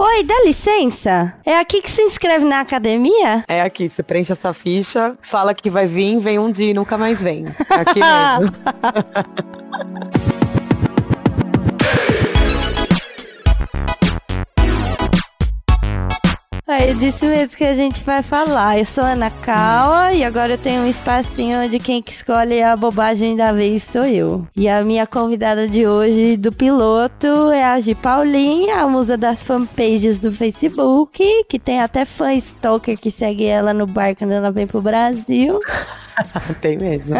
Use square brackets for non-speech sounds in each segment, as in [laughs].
Oi, dá licença? É aqui que se inscreve na academia? É aqui, você preenche essa ficha, fala que vai vir, vem um dia e nunca mais vem. É aqui mesmo. [laughs] [laughs] É disso mesmo que a gente vai falar. Eu sou Ana Kawa e agora eu tenho um espacinho onde quem que escolhe a bobagem da vez sou eu. E a minha convidada de hoje do piloto é a Gi Paulinha, a musa das fanpages do Facebook, que tem até fã stalker que segue ela no bar quando ela vem pro Brasil. [laughs] [laughs] Tem mesmo.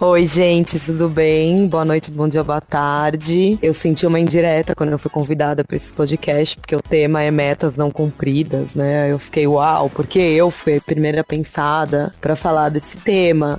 Oi, gente, tudo bem? Boa noite, bom dia, boa tarde. Eu senti uma indireta quando eu fui convidada para esse podcast, porque o tema é metas não cumpridas, né? Eu fiquei, uau, porque eu fui a primeira pensada para falar desse tema.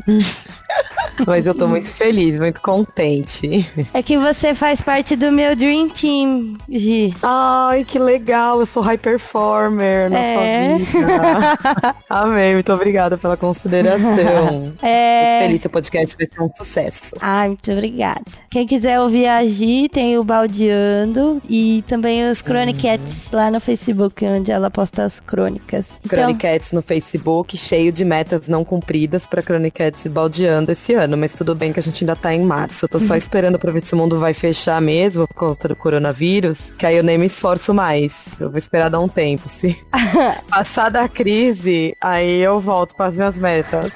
Mas eu tô muito feliz, muito contente. É que você faz parte do meu Dream Team, Gi. Ai, que legal. Eu sou high performer na é. sua vida. [laughs] Amém, muito obrigada pela consideração. [laughs] É... Muito feliz, seu podcast vai ser um sucesso. Ai, muito obrigada. Quem quiser ouvir a Gi, tem o Baldeando e também os Chronicats uhum. lá no Facebook, onde ela posta as crônicas. Então... Chronicats no Facebook, cheio de metas não cumpridas para Chronicats e Baldeando esse ano ano, mas tudo bem que a gente ainda tá em março. Eu tô só uhum. esperando pra ver se o mundo vai fechar mesmo contra o coronavírus, que aí eu nem me esforço mais. Eu vou esperar dar um tempo. Se [laughs] passar da crise, aí eu volto para as minhas metas.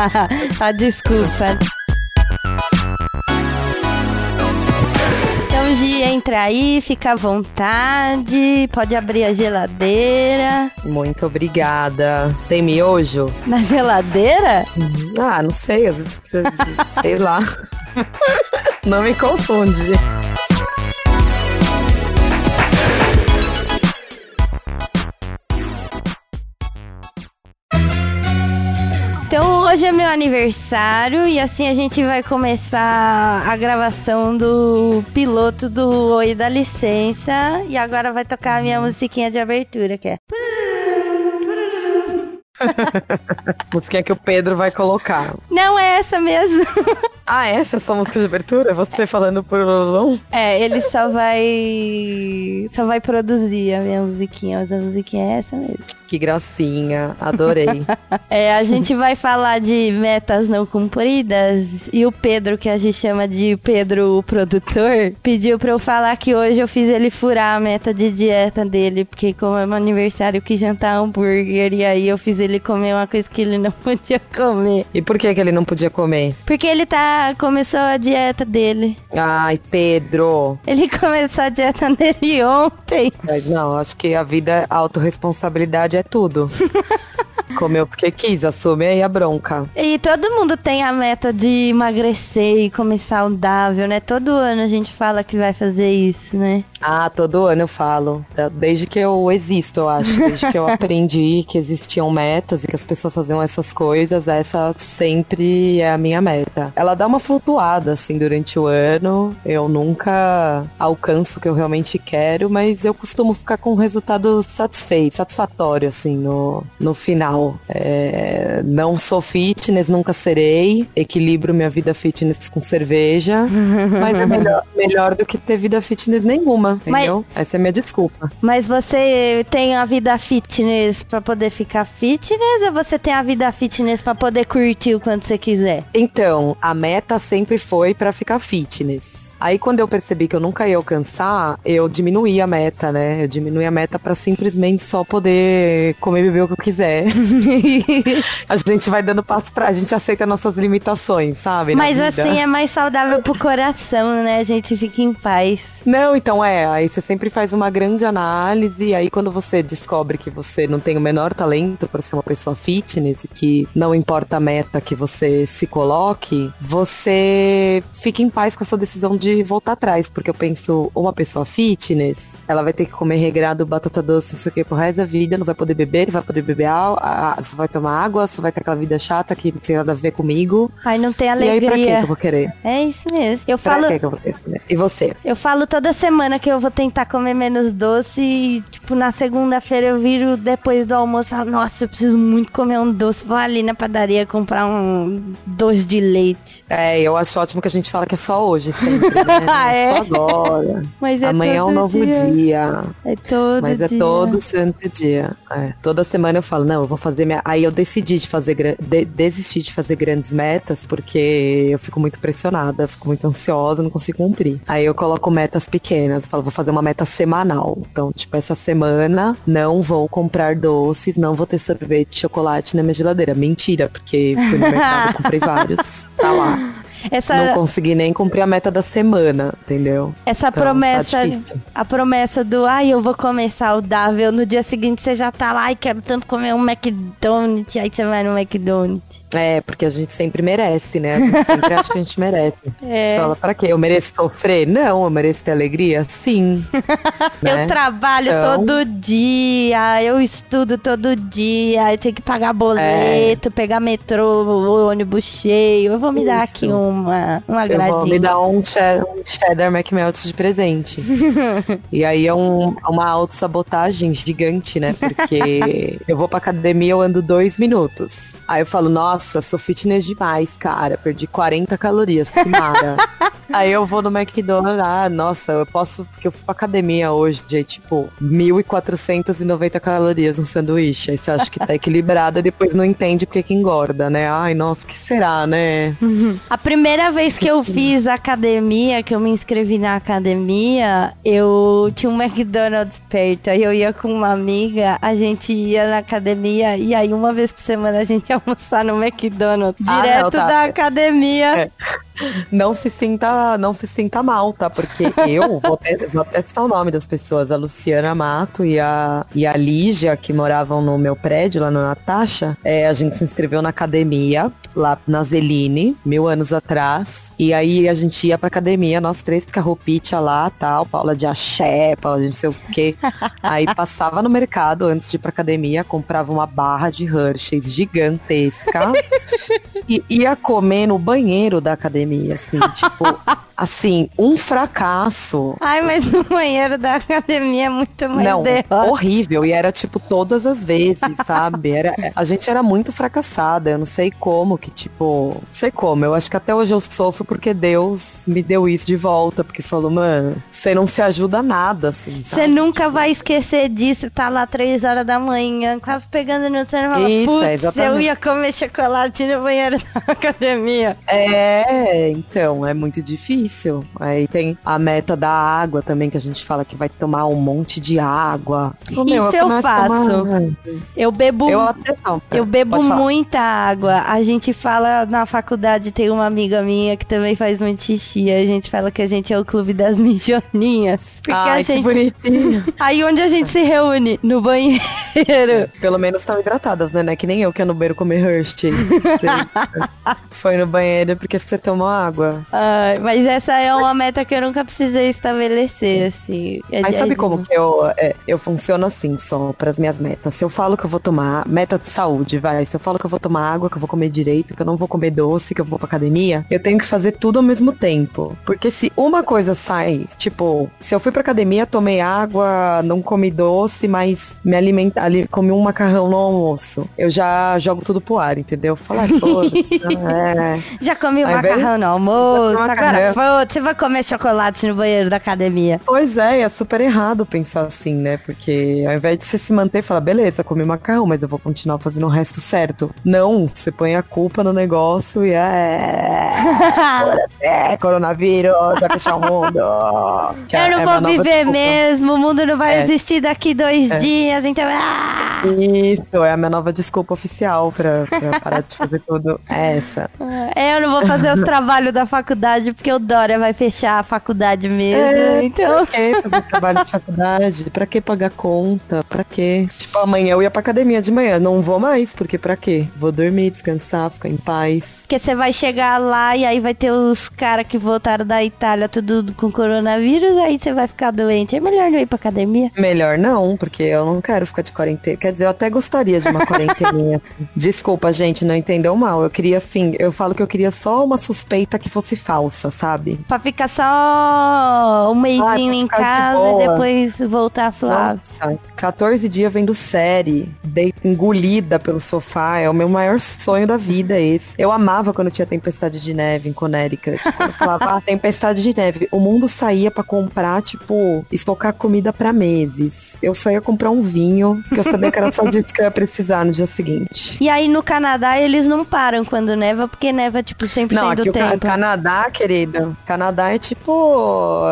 [laughs] a desculpa. Gi, entra aí, fica à vontade, pode abrir a geladeira. Muito obrigada. Tem miojo? Na geladeira? Ah, não sei, às vezes, sei lá. [laughs] Não me confunde. Hoje é meu aniversário e assim a gente vai começar a gravação do piloto do Oi da Licença. E agora vai tocar a minha musiquinha de abertura, que é. [laughs] Musiquinha que o Pedro vai colocar. Não é essa mesmo. [laughs] ah, essa é a sua música de abertura? Você falando por Lulum? É, ele só vai. Só vai produzir a minha musiquinha, mas a musiquinha é essa mesmo. Que gracinha, adorei. [laughs] é, a gente vai falar de metas não cumpridas e o Pedro, que a gente chama de Pedro o produtor, pediu pra eu falar que hoje eu fiz ele furar a meta de dieta dele, porque como é meu aniversário, eu quis jantar hambúrguer e aí eu fiz ele comer uma coisa que ele não [laughs] podia comer. E por que que ele não podia comer? Porque ele tá começou a dieta dele. Ai, Pedro. Ele [laughs] começou a dieta dele ontem. Mas não, acho que a vida, a autorresponsabilidade é tudo. [laughs] Comeu porque quis, assume aí a bronca. E todo mundo tem a meta de emagrecer e comer saudável, né? Todo ano a gente fala que vai fazer isso, né? Ah, todo ano eu falo. Desde que eu existo, eu acho. Desde que eu [laughs] aprendi que existiam metas e que as pessoas faziam essas coisas, essa sempre é a minha meta. Ela dá uma flutuada, assim, durante o ano. Eu nunca alcanço o que eu realmente quero, mas eu costumo ficar com um resultado satisfeito, satisfatório, assim, no, no final. É, não sou fitness, nunca serei. Equilibro minha vida fitness com cerveja. [laughs] mas é melhor, melhor do que ter vida fitness nenhuma, entendeu? Mas, Essa é a minha desculpa. Mas você tem a vida fitness para poder ficar fitness ou você tem a vida fitness para poder curtir o quanto você quiser? Então, a meta sempre foi para ficar fitness. Aí quando eu percebi que eu nunca ia alcançar, eu diminuí a meta, né? Eu diminuí a meta para simplesmente só poder comer e beber o que eu quiser. [laughs] a gente vai dando passo pra. A gente aceita nossas limitações, sabe? Mas assim é mais saudável pro coração, né? A gente fica em paz. Não, então é. Aí você sempre faz uma grande análise. E aí quando você descobre que você não tem o menor talento para ser uma pessoa fitness, e que não importa a meta que você se coloque, você fica em paz com a sua decisão de voltar atrás, porque eu penso, uma pessoa fitness, ela vai ter que comer regrado, batata doce, não sei o que, pro resto da vida, não vai poder beber, não vai poder beber água, só vai tomar água, só vai ter aquela vida chata que não tem nada a ver comigo. Ai, não tem alegria. E aí, pra que eu vou querer? É isso mesmo. Eu pra falo... que eu vou querer? E você? Eu falo toda semana que eu vou tentar comer menos doce e, tipo, na segunda-feira eu viro depois do almoço, falo, nossa, eu preciso muito comer um doce. Vou ali na padaria comprar um doce de leite. É, eu acho ótimo que a gente fala que é só hoje, sempre? [laughs] Ah, é? Só agora. Mas é Amanhã é um novo dia. dia. É todo Mas dia. é todo santo dia. É. Toda semana eu falo, não, eu vou fazer minha. Aí eu decidi de fazer de- desistir de fazer grandes metas, porque eu fico muito pressionada, fico muito ansiosa, não consigo cumprir. Aí eu coloco metas pequenas, eu falo, vou fazer uma meta semanal. Então, tipo, essa semana não vou comprar doces, não vou ter sorvete de chocolate na minha geladeira. Mentira, porque fui no mercado, comprei vários. [laughs] Tá lá. Essa, Não consegui nem cumprir a meta da semana, entendeu? essa Então, promessa, tá a promessa do, ai, eu vou comer saudável, no dia seguinte você já tá lá, ai, quero tanto comer um McDonald's, aí você vai no McDonald's. É, porque a gente sempre merece, né? A gente sempre acha que a gente merece. [laughs] A É. gente fala, pra quê? Eu mereço sofrer? Não, eu mereço ter alegria? Sim. [laughs] né? Eu trabalho Então- todo dia, eu estudo todo dia, eu tenho que pagar boleto, pegar metrô, ônibus cheio. Eu vou me dar Isso. aqui uma, um Eu vou me dar um, che- um cheddar McMelt de presente. [laughs] e aí é um- uma autossabotagem gigante, né? Porque eu vou pra academia, eu ando dois minutos. Aí eu falo, nossa, sou fitness demais, cara. Perdi 40 calorias, que mara. [laughs] aí eu vou no McDonald's, ah, nossa, eu posso, porque eu fui pra academia hoje, de tipo, 1.490 calorias no sanduíche. Aí você acha que tá [laughs] equilibrada, depois não entende porque que engorda, né? Ai, nossa, que será, né? [laughs] A primeira vez que eu fiz academia, que eu me inscrevi na academia, eu tinha um McDonald's perto. Aí eu ia com uma amiga, a gente ia na academia e aí uma vez por semana a gente ia almoçar no McDonald's. Ah, não, Direto tá. da academia. É. Não se sinta, não se sinta mal, tá? Porque eu vou até, vou até citar o nome das pessoas, a Luciana Mato e a, e a Lígia, que moravam no meu prédio, lá no Natasha. É, a gente se inscreveu na academia, lá na Zeline, mil anos atrás. E aí a gente ia pra academia, nós três com a roupinha lá, tal, Paula de axé, Paula de não sei o quê. aí passava no mercado antes de ir pra academia, comprava uma barra de Hershey's gigantesca [laughs] e ia comer no banheiro da academia, assim, tipo, [laughs] assim, um fracasso. Ai, mas no banheiro da academia é muito mais Não, derrota. horrível. E era tipo todas as vezes, [laughs] sabe? Era, a gente era muito fracassada. Eu não sei como que, tipo. Não sei como. Eu acho que até hoje eu sofro porque Deus me deu isso de volta. Porque falou, mano, você não se ajuda nada, assim. Você nunca vai esquecer disso, tá lá três horas da manhã, quase pegando no fala, Isso, é, eu exatamente. ia comer chocolate no banheiro da [laughs] academia. É, então, é muito difícil. Aí tem a meta da água também, que a gente fala que vai tomar um monte de água. Ô, meu, Isso eu tomar- faço. Eu bebo Eu até não. Eu bebo muita água. A gente fala na faculdade, tem uma amiga minha que também faz muito xixi. A gente fala que a gente é o clube das [laughs] mijoninhas. Porque Ai, a que gente. bonitinho. Aí onde a gente se reúne? No banheiro. Pelo menos estão hidratadas, né? Não é que nem eu que ia no banheiro comer Hershey. Você [laughs] foi no banheiro porque você tomou água. Ai, mas essa é uma meta que eu nunca precisei estabelecer, assim. É Mas sabe é como que eu, é, eu funciono assim só pras minhas metas? Se eu falo que eu vou tomar, meta de saúde, vai. Se eu falo que eu vou tomar água, que eu vou comer direito, que eu não vou comer doce, que eu vou pra academia, eu tenho que fazer tudo ao mesmo tempo. Porque se uma coisa sai, tipo, se eu fui pra academia, tomei água, não comi doce, mas me alimenta, ali, comi um macarrão no almoço, eu já jogo tudo pro ar, entendeu? Falar, foda-se, [laughs] é. Já comi macarrão no almoço, agora você vai comer chocolate no banheiro da academia. Pois é, é super errado pensar assim, né? Porque ao invés de você se manter e falar, beleza, comi macarrão, mas eu vou continuar fazendo o resto certo. Não, você põe a culpa no negócio e é. É, coronavírus, vai fechar o mundo. [laughs] Que eu é- não é vou viver mesmo, o mundo não vai É. existir daqui dois dias, então. Ah! Isso, é a minha nova desculpa oficial pra, pra parar de fazer tudo. É essa. É, eu não vou fazer os [laughs] trabalhos da faculdade porque o Dória vai fechar a faculdade mesmo. É, então. Pra que fazer trabalho de faculdade? Pra que pagar conta? Pra quê? Tipo, amanhã eu ia pra academia de manhã. Não vou mais, porque pra quê? Vou dormir, descansar, ficar em paz. Porque você vai chegar lá e aí vai ter os caras que voltaram da Itália tudo com coronavírus, aí você vai ficar doente. É melhor não ir pra academia. Melhor não, porque eu não quero ficar de quarentena. Quer dizer, eu até gostaria de uma quarenteninha. [laughs] Desculpa, gente, não entendeu mal. Eu queria, assim, eu falo que eu queria só uma suspeita que fosse falsa, sabe? Pra ficar só um mêsinho pra em ficar de casa e depois voltar suave. Nossa, 14 dias vendo série, engolida pelo sofá, é o meu maior sonho da vida esse. Eu amava quando tinha tempestade de neve em Connecticut. Quando eu falava, ah, tempestade de neve. O mundo saía pra comprar, tipo, estocar comida pra meses. Eu só ia comprar um vinho, que eu sabia que era só disso que eu ia precisar no dia seguinte. E aí no Canadá eles não param quando neva, porque neva tipo 100% Não, aqui do tempo. Canadá, querida. Canadá é tipo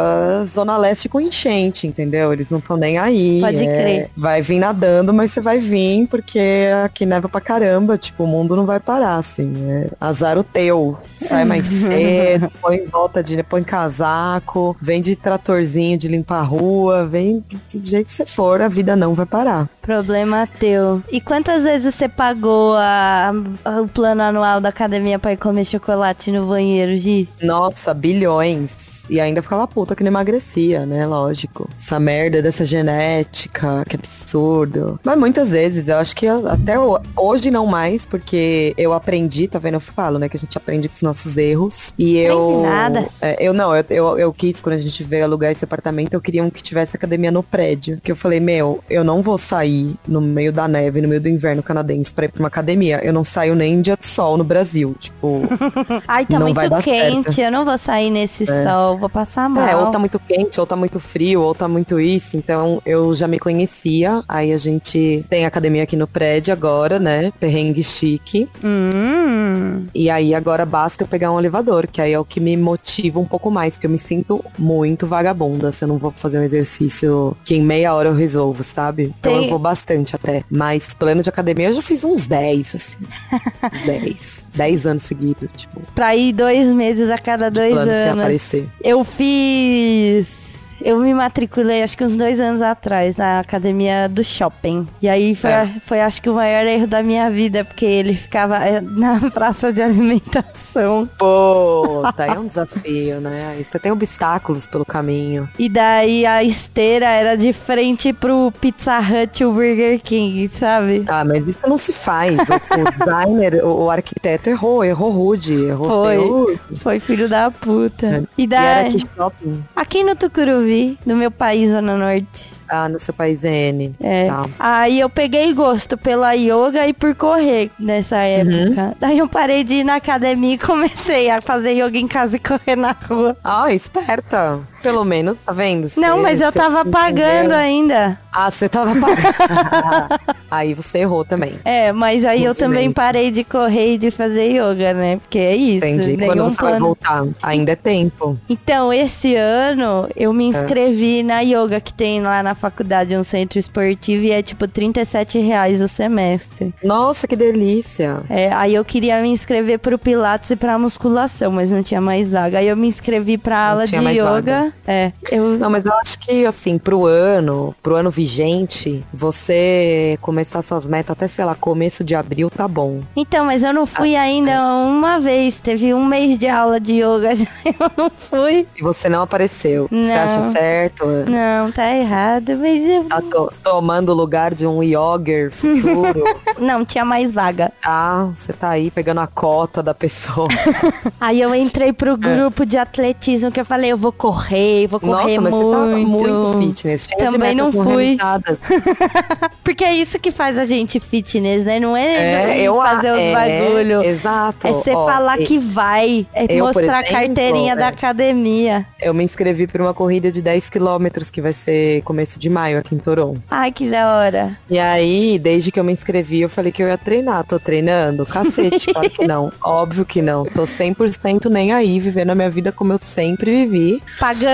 Zona Leste com enchente, entendeu? Eles não estão nem aí. Pode é, crer. Vai vir nadando, mas você vai vir porque aqui neva pra caramba. Tipo, o mundo não vai parar, assim. É azar o teu. Sai mais [laughs] cedo, põe em volta de. põe casaco, vem de tratorzinho de limpar a rua, vem de- do jeito que você for, a vida não vai parar. Problema teu. E quantas vezes você pagou a- a- o plano anual da academia pra ir comer chocolate no banheiro, Gi? Nossa, bilhões. E ainda ficava puta que não emagrecia, né? Lógico. Essa merda dessa genética, que absurdo. Mas muitas vezes, eu acho que até ho- hoje não mais, porque eu aprendi, tá vendo? Eu falo, né? Que a gente aprende com os nossos erros. E eu. nada. É, eu não, eu, eu, eu quis, quando a gente veio alugar esse apartamento, eu queria um que tivesse academia no prédio. Que eu falei, meu, eu não vou sair no meio da neve, no meio do inverno canadense pra ir pra uma academia. Eu não saio nem em dia de sol no Brasil. Tipo. [laughs] Ai, tá muito quente, certo. eu não vou sair nesse sol, vou passar mal. É, ou tá muito quente, ou tá muito frio, ou tá muito isso. Então eu já me conhecia. Aí a gente tem academia aqui no prédio agora, né? Perrengue chique. Hum, E aí agora basta eu pegar um elevador, que aí é o que me motiva um pouco mais, porque eu me sinto muito vagabunda se eu não vou fazer um exercício que em meia hora eu resolvo, sabe? Então Tem- eu vou bastante até. Mas plano de academia eu já fiz uns 10, assim. [laughs] uns 10. 10 anos seguidos, tipo, pra ir dois meses a cada dois plano sem anos. aparecer. Eu fiz. Eu me matriculei acho que uns dois anos atrás na academia do shopping. E aí foi, É. foi acho que o maior erro da minha vida, porque ele ficava é, na [laughs] praça de alimentação. Pô, tá aí um desafio, né? Você tem obstáculos pelo caminho. E daí a esteira era de frente pro Pizza Hut e o Burger King, sabe? Ah, mas isso não se faz. O, [laughs] designer, o, arquiteto errou, errou rude, errou Foi. feio. Foi filho da puta. É. E E era daí, que shopping? aqui no Tucuruvi, no meu país, Zona Norte. Ah, no seu país é N. É. Tá. Aí eu peguei gosto pela yoga e por correr nessa época. Daí eu parei de ir na academia e [laughs] comecei a fazer yoga em casa e correr na rua. Ah, esperta. Pelo menos, tá vendo? Não, Você- mas eu tava pagando ainda. Ah, você tava pagando. [laughs] aí você errou também. É, mas aí eu Muito também bem. parei de correr e de fazer yoga, né? Porque é isso. Entendi. Quando você vai plano. voltar? Ainda é tempo. Então, esse ano eu É. me inscrevi na yoga que tem lá na faculdade, um centro esportivo, e é tipo 37 reais o semestre. Nossa, que delícia. É, aí eu queria me inscrever pro Pilates e pra musculação, mas não tinha mais vaga. Aí eu me inscrevi pra aula de yoga. vaga. É, eu. Não, mas eu acho que, assim, pro ano, pro ano vigente, você começar suas metas até, sei lá, começo de abril, tá bom. Então, mas eu não Ah, fui ainda é. uma vez. Teve um mês de aula de yoga [laughs] já. Eu não fui. E você não apareceu. Você Não. acha certo? Não, tá errado, mas eu. Tá to- tomando o lugar de um yogger futuro. [laughs] Não, tinha mais vaga. ah, você tá aí pegando a cota da pessoa. [laughs] Aí eu entrei pro grupo de atletismo que eu falei, eu vou correr, vou correr É. Nossa, muito. muito fitness. Cheia de Também não fui. [laughs] Porque é isso que faz a gente fitness, né? Não é, É, eu fazer os é, bagulho. Exato. É você Ó, falar que vai. É eu, mostrar a exemplo, carteirinha da é. academia. Eu me inscrevi pra uma corrida de 10 quilômetros que vai ser começo de maio aqui em Toronto. Ai, que da hora. E aí, desde que eu me inscrevi, eu falei que eu ia treinar. Tô treinando? Cacete, claro que não. [laughs] Óbvio que não. Tô 100% nem aí, vivendo a minha vida como eu sempre vivi. Pagando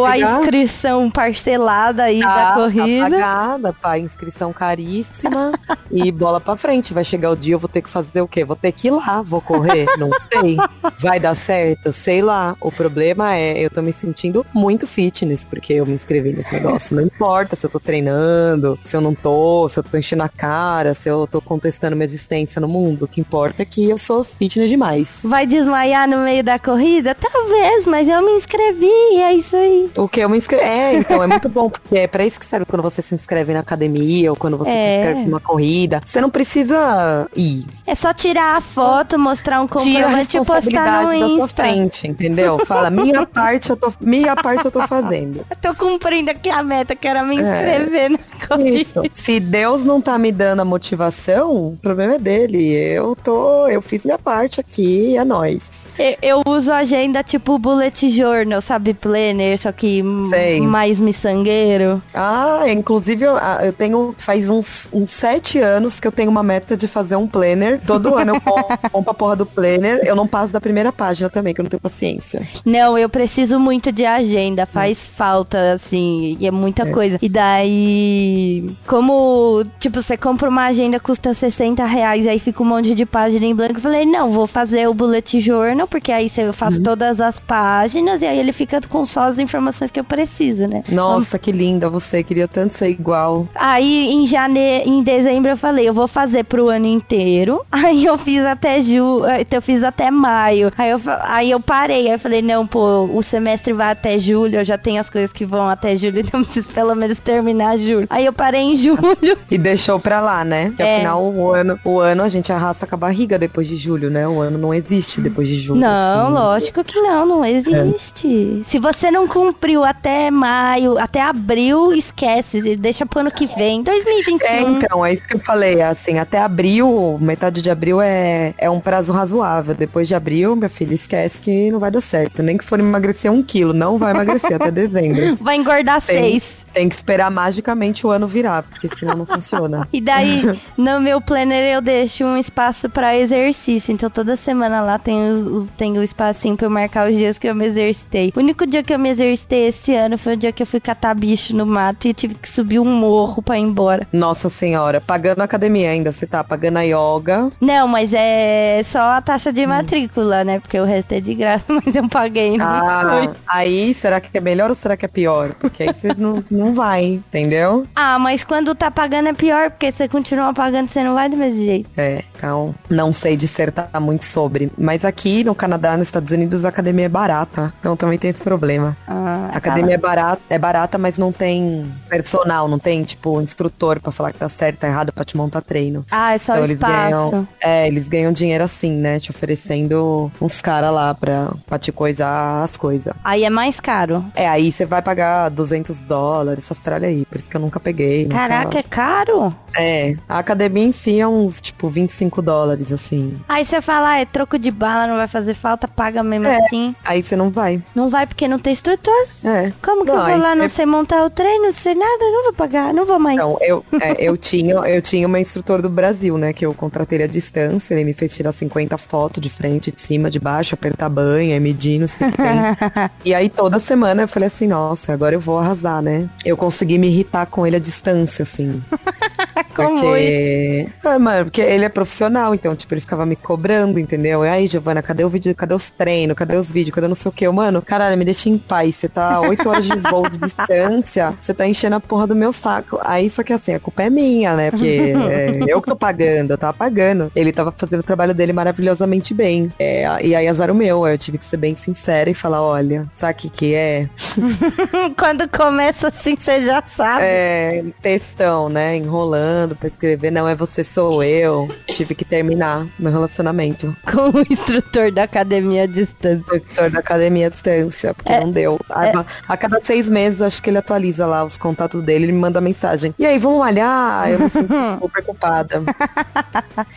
Vai a inscrição parcelada aí da Tá, corrida. Tá pagada, pá, inscrição caríssima. e bola pra frente. Vai chegar o dia, eu vou ter que fazer o quê? Vou ter que ir lá, vou correr? Não [laughs] sei. Vai dar certo? Sei lá. O problema é, eu tô me sentindo muito fitness, porque eu me inscrevi nesse negócio. Não importa se eu tô treinando, se eu não tô, se eu tô enchendo a cara, se eu tô contestando minha existência no mundo. O que importa é que eu sou fitness demais. Vai desmaiar no meio da corrida? Talvez, mas eu me inscrevi é isso aí. O que eu me inscrevi. É, então é muito bom, porque é pra isso que serve quando você se inscreve na academia ou quando você É. se inscreve numa corrida. Você não precisa ir. É só tirar a foto, mostrar um comprovante e postar no da sua Insta. frente, entendeu? Fala, minha [laughs] parte eu tô, minha parte eu tô fazendo. Eu tô cumprindo aqui a meta, que era me inscrever na corrida. É. Isso. Se Deus não tá me dando a motivação, o problema é dele. Eu tô, eu fiz minha parte aqui, é nóis. Eu, eu uso agenda tipo bullet journal, sabe? Planner, só que Sei. mais miçangueiro. Ah, inclusive eu, ah, eu tenho, faz uns, uns sete anos que eu tenho uma meta de fazer um planner. Todo ano eu compro, [laughs] a porra do planner. Eu não passo da primeira página também, que eu não tenho paciência. Não, eu preciso muito de agenda, faz falta, assim, e é muita coisa. E daí, como, tipo, você compra uma agenda, custa 60 reais, aí fica um monte de página em branco. Eu falei, não, vou fazer o bullet journal, porque aí eu faço todas as páginas, e aí ele fica com só as informações que eu preciso, né? Nossa, que linda você. Queria tanto ser igual. Aí em janeiro, em dezembro eu falei, eu vou fazer pro ano inteiro. [laughs] Aí eu fiz até ju, eu fiz até maio. Aí eu, aí eu parei, aí eu falei, não, pô, o semestre vai até julho, eu já tenho as coisas que vão até julho, [laughs] então eu preciso pelo menos terminar julho. Aí eu parei em julho. [laughs] E deixou pra lá, né? Que É. afinal o ano, o ano a gente arrasta com a barriga depois de julho, né? O ano não existe depois de julho. Não, assim. lógico que não, não existe. Se você não cumpriu até maio, até abril, esquece, deixa pro ano que vem, 2021. É, então, é isso que eu falei, assim, até abril, metade de abril é, é um prazo razoável. Depois de abril, minha filha, esquece que não vai dar certo. Nem que for emagrecer um quilo, não vai emagrecer até dezembro. [laughs] Vai engordar Tem, seis. tem que esperar magicamente o ano virar, porque senão não funciona. [laughs] E daí, [laughs] no meu planner, eu deixo um espaço pra exercício. Então, toda semana lá tem o, o- tem o espacinho pra eu marcar os dias que eu me exercitei. O único dia que eu me exercitei esse ano foi o dia que eu fui catar bicho no mato e tive que subir um morro pra ir embora. Nossa senhora, pagando a academia ainda, você tá pagando a yoga. Não, mas é só a taxa de matrícula, né? Porque o resto é de graça, [laughs] mas eu paguei. Ah, aí será que é melhor ou será que é pior? Porque aí você não, [laughs] não vai, entendeu? Ah, mas quando tá pagando é pior, porque você continua pagando, você não vai do mesmo jeito. É, então não sei dissertar muito sobre. Mas aqui no Canadá, nos Estados Unidos, a academia é barata. Então também tem esse problema. Ah, A academia é barata, é barata, mas não tem personal, não tem, tipo, instrutor pra falar que tá certo, tá errado, pra te montar treino. Ah, é só então o eles espaço. ganham. É, eles ganham dinheiro assim, né? Te oferecendo uns caras lá pra, pra te coisar as coisas. Aí é mais caro. É, aí você vai pagar 200 dólares, essas tralhas aí. Por isso que eu nunca peguei. nunca- Caraca, é caro? É, a academia em si é uns, tipo, 25 dólares, assim. Aí você fala, ah, é troco de bala, não vai fazer falta, paga mesmo É. assim. Aí você não vai. Não vai porque não tem instrutor. É. Como que eu Não, vou lá, não é- sei montar o treino, não sei nada, não vou pagar, não vou mais. Então, eu, é, eu, tinha, eu tinha uma instrutor do Brasil, né? Que eu contratei à distância. Ele me fez tirar 50 fotos de frente, de cima, de baixo, apertar banha, medir, não sei o que tem. [laughs] e aí, toda semana, eu falei assim, nossa, agora eu vou arrasar, né? Eu consegui me irritar com ele à distância, assim. [laughs] Como porque... Ah, mano, porque ele é profissional, então, tipo, ele ficava me cobrando, entendeu? E aí, Giovana, cadê o vídeo? Cadê os treinos? Cadê os vídeos? Cadê não sei o que? Mano, caralho, me deixa em paz. Você tá 8 horas de voo de distância, você tá enchendo a porra do meu saco. Aí, só que assim, a culpa é minha, né? Porque é, eu que tô pagando, eu tava pagando. Ele tava fazendo o trabalho dele maravilhosamente bem. É, e aí, azar o meu. Eu tive que ser bem sincera e falar: olha, sabe o que que é? [laughs] Quando começa assim, você já sabe. É, textão, né? Enrolando pra escrever, não é você, sou eu. Tive que terminar meu relacionamento. Com o instrutor da academia à distância. Professor da academia à distância, porque É, não deu. A, a cada seis meses, acho que ele atualiza lá os contatos dele, ele me manda mensagem. E aí, vamos malhar? Eu me sinto [laughs] super culpada.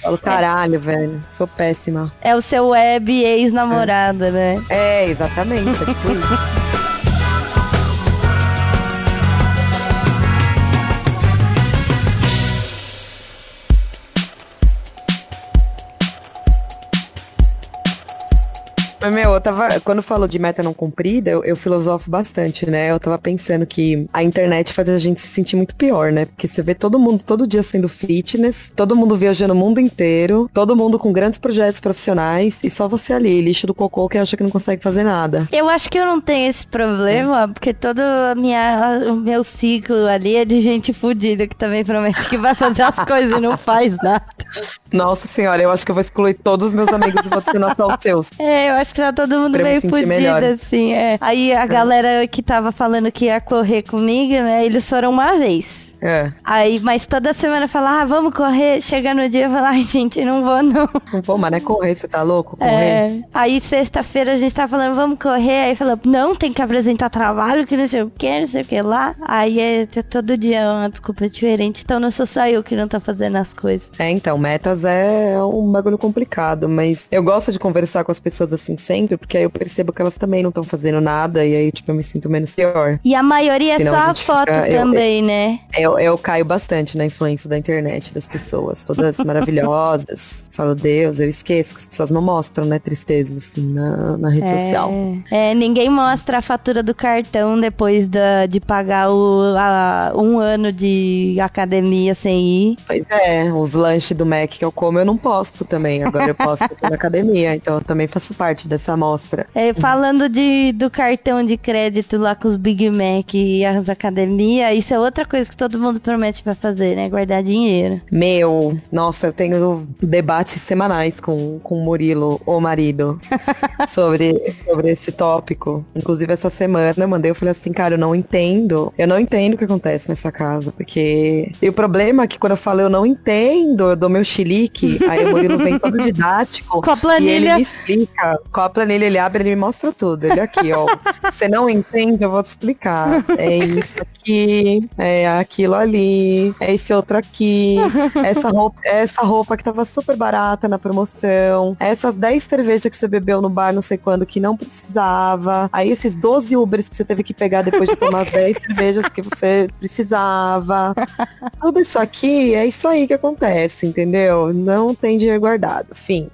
Falo, caralho, velho, sou péssima. É o seu web ex-namorada, né? É, exatamente, é tipo isso. [laughs] Mas, meu, eu tava. Quando falou de meta não cumprida, eu, eu filosofo bastante, né? Eu tava pensando que a internet faz a gente se sentir muito pior, né? Porque você vê todo mundo todo dia sendo fitness, todo mundo viajando o mundo inteiro, todo mundo com grandes projetos profissionais e só você ali, lixo do cocô que acha que não consegue fazer nada. Eu acho que eu não tenho esse problema, porque todo a minha, o meu ciclo ali é de gente fodida que também promete que vai fazer as coisas e não faz nada. [laughs] Nossa senhora, eu acho que eu vou excluir todos os meus amigos e vou adicionar só os [laughs] seus. É, eu acho que tá todo mundo Pra me meio sentir fudido, melhor. assim, é. Aí a galera que tava falando que ia correr comigo, né, eles foram uma vez. É, Aí, mas toda semana fala, ah, vamos correr. Chega no dia e fala, ai, gente, não vou não. não vou, mas não é correr, você tá louco? Correr? É. Aí sexta-feira a gente tava falando, vamos correr. Aí falou, não, tem que apresentar trabalho, que não sei o que, não sei o que lá. Aí é todo dia é uma desculpa diferente. Então não sou só eu que não tô fazendo as coisas. É, então, metas é um bagulho complicado, mas eu gosto de conversar com as pessoas assim sempre, porque aí eu percebo que elas também não estão fazendo nada, e aí, tipo, eu me sinto menos pior. E a maioria é Senão só a a foto fica- eu- também, né? Eu, eu caio bastante na influência da internet, das pessoas, todas maravilhosas. [laughs] Falo, Deus, eu esqueço que as pessoas não mostram, né, tristeza, assim, na, na rede social. É, ninguém mostra a fatura do cartão depois da, de pagar o, a- um ano de academia sem ir. Pois é, os lanches do Mac que eu como eu não posto também. Agora eu posto [laughs] na academia, então eu também faço parte dessa amostra. É, falando de, do cartão de crédito lá com os Big Mac e as academias, isso é outra coisa que todo mundo promete pra fazer, né? Guardar dinheiro. Meu, nossa, eu tenho debates semanais com, com o Murilo, o marido, [laughs] sobre, sobre esse tópico. Inclusive, essa semana eu mandei, eu falei assim, cara, eu não entendo. Eu não entendo o que acontece nessa casa, porque. E o problema é que quando eu falo eu não entendo, eu dou meu chilique, [laughs] aí o Murilo vem todo didático. Com a E ele planilha. me explica. Com a planilha, ele abre, ele me mostra tudo. Ele aqui, ó. Você não entende, eu vou te explicar. É isso aqui, é aquilo ali, é esse outro aqui. [laughs] Essa roupa, essa roupa que tava super barata na promoção. Essas 10 cervejas que você bebeu no bar, não sei quando, que não precisava. Aí esses 12 Ubers que você teve que pegar depois de tomar as 10 cervejas porque você precisava. Tudo isso aqui, é isso aí que acontece, entendeu? Não tem dinheiro guardado. Fim.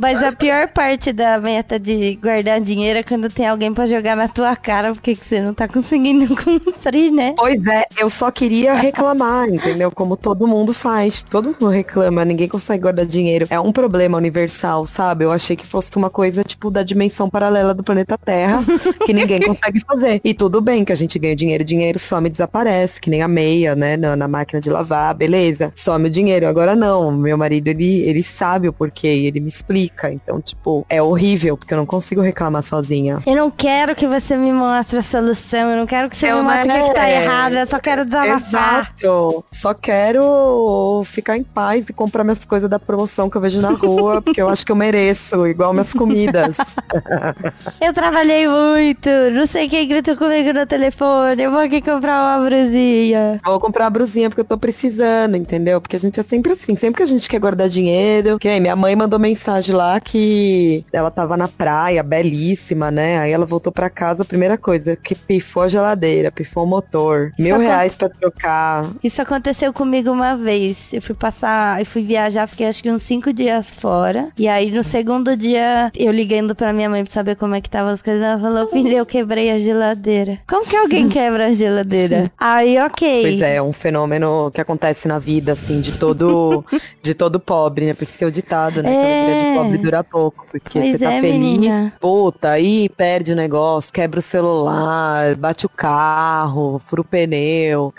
Mas a [laughs] pior parte da meta de guardar dinheiro é quando tem alguém pra jogar na tua cara porque que você não tá conseguindo [laughs] cumprir, né? Pois é, eu só queria reclamar, [laughs] entendeu? Como todo mundo faz. Todo mundo reclama, ninguém consegue guardar dinheiro. É um problema universal, sabe? Eu achei que fosse uma coisa, tipo, da dimensão paralela do planeta Terra, [laughs] que ninguém consegue fazer. E tudo bem que a gente ganha dinheiro, dinheiro some e desaparece, que nem a meia, né? Na, na máquina de lavar, beleza. Some o dinheiro. Agora não, meu marido, ele, ele sabe o porquê ele me explica. Então, tipo, é horrível, porque eu não consigo reclamar sozinha. Eu não quero que você me mostre a solução, eu não quero que você Eu me mostre o que, que tá errado, eu só quero desabafar. Exato. Só quero ficar em paz e comprar minhas coisas da promoção que eu vejo na rua, [laughs] porque eu acho que eu mereço, igual minhas comidas. [laughs] Eu trabalhei muito, não sei quem gritou comigo no telefone, eu vou aqui comprar uma brusinha. Vou comprar a brusinha porque eu tô precisando, entendeu? Porque a gente é sempre assim, sempre que a gente quer guardar dinheiro. Que nem minha mãe mandou mensagem lá que ela tava na praia, belíssima, né? Aí ela voltou pra casa, a primeira coisa, que pifou a geladeira, pifou o motor. Mil acon- reais pra trocar. Isso aconteceu comigo uma vez. Eu fui passar, eu fui viajar, fiquei acho que uns cinco dias fora. E aí no segundo dia, eu ligando pra minha mãe pra saber como é que tava as coisas, ela falou: Filha, eu quebrei a geladeira. Como que alguém [laughs] quebra a geladeira? Aí, ok. Pois é, é um fenômeno que acontece na vida, assim, de todo, [laughs] de todo pobre, né? Por isso que é o ditado, né? Que a É. de pobre dura pouco. Porque Pois você tá é, feliz, menina. puta, aí perde o negócio, quebra o celular, bate o carro, fura o pneu.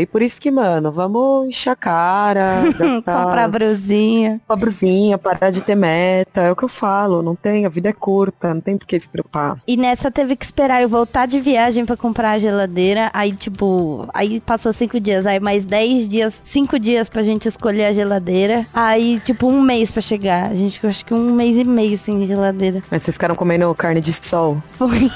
E por isso que, mano, vamos encher a cara, [laughs] gastar. Comprar brusinha. Uma brusinha, parar de ter meta. É o que eu falo, não tem, a vida é curta, não tem por que se preocupar. E nessa teve que esperar eu voltar de viagem pra comprar a geladeira. Aí, tipo, aí passou cinco dias. Aí mais dez dias, cinco dias pra gente escolher a geladeira. Aí, tipo, um mês pra chegar. A gente ficou acho que um mês e meio sem geladeira. Mas vocês ficaram comendo carne de sol. Foi.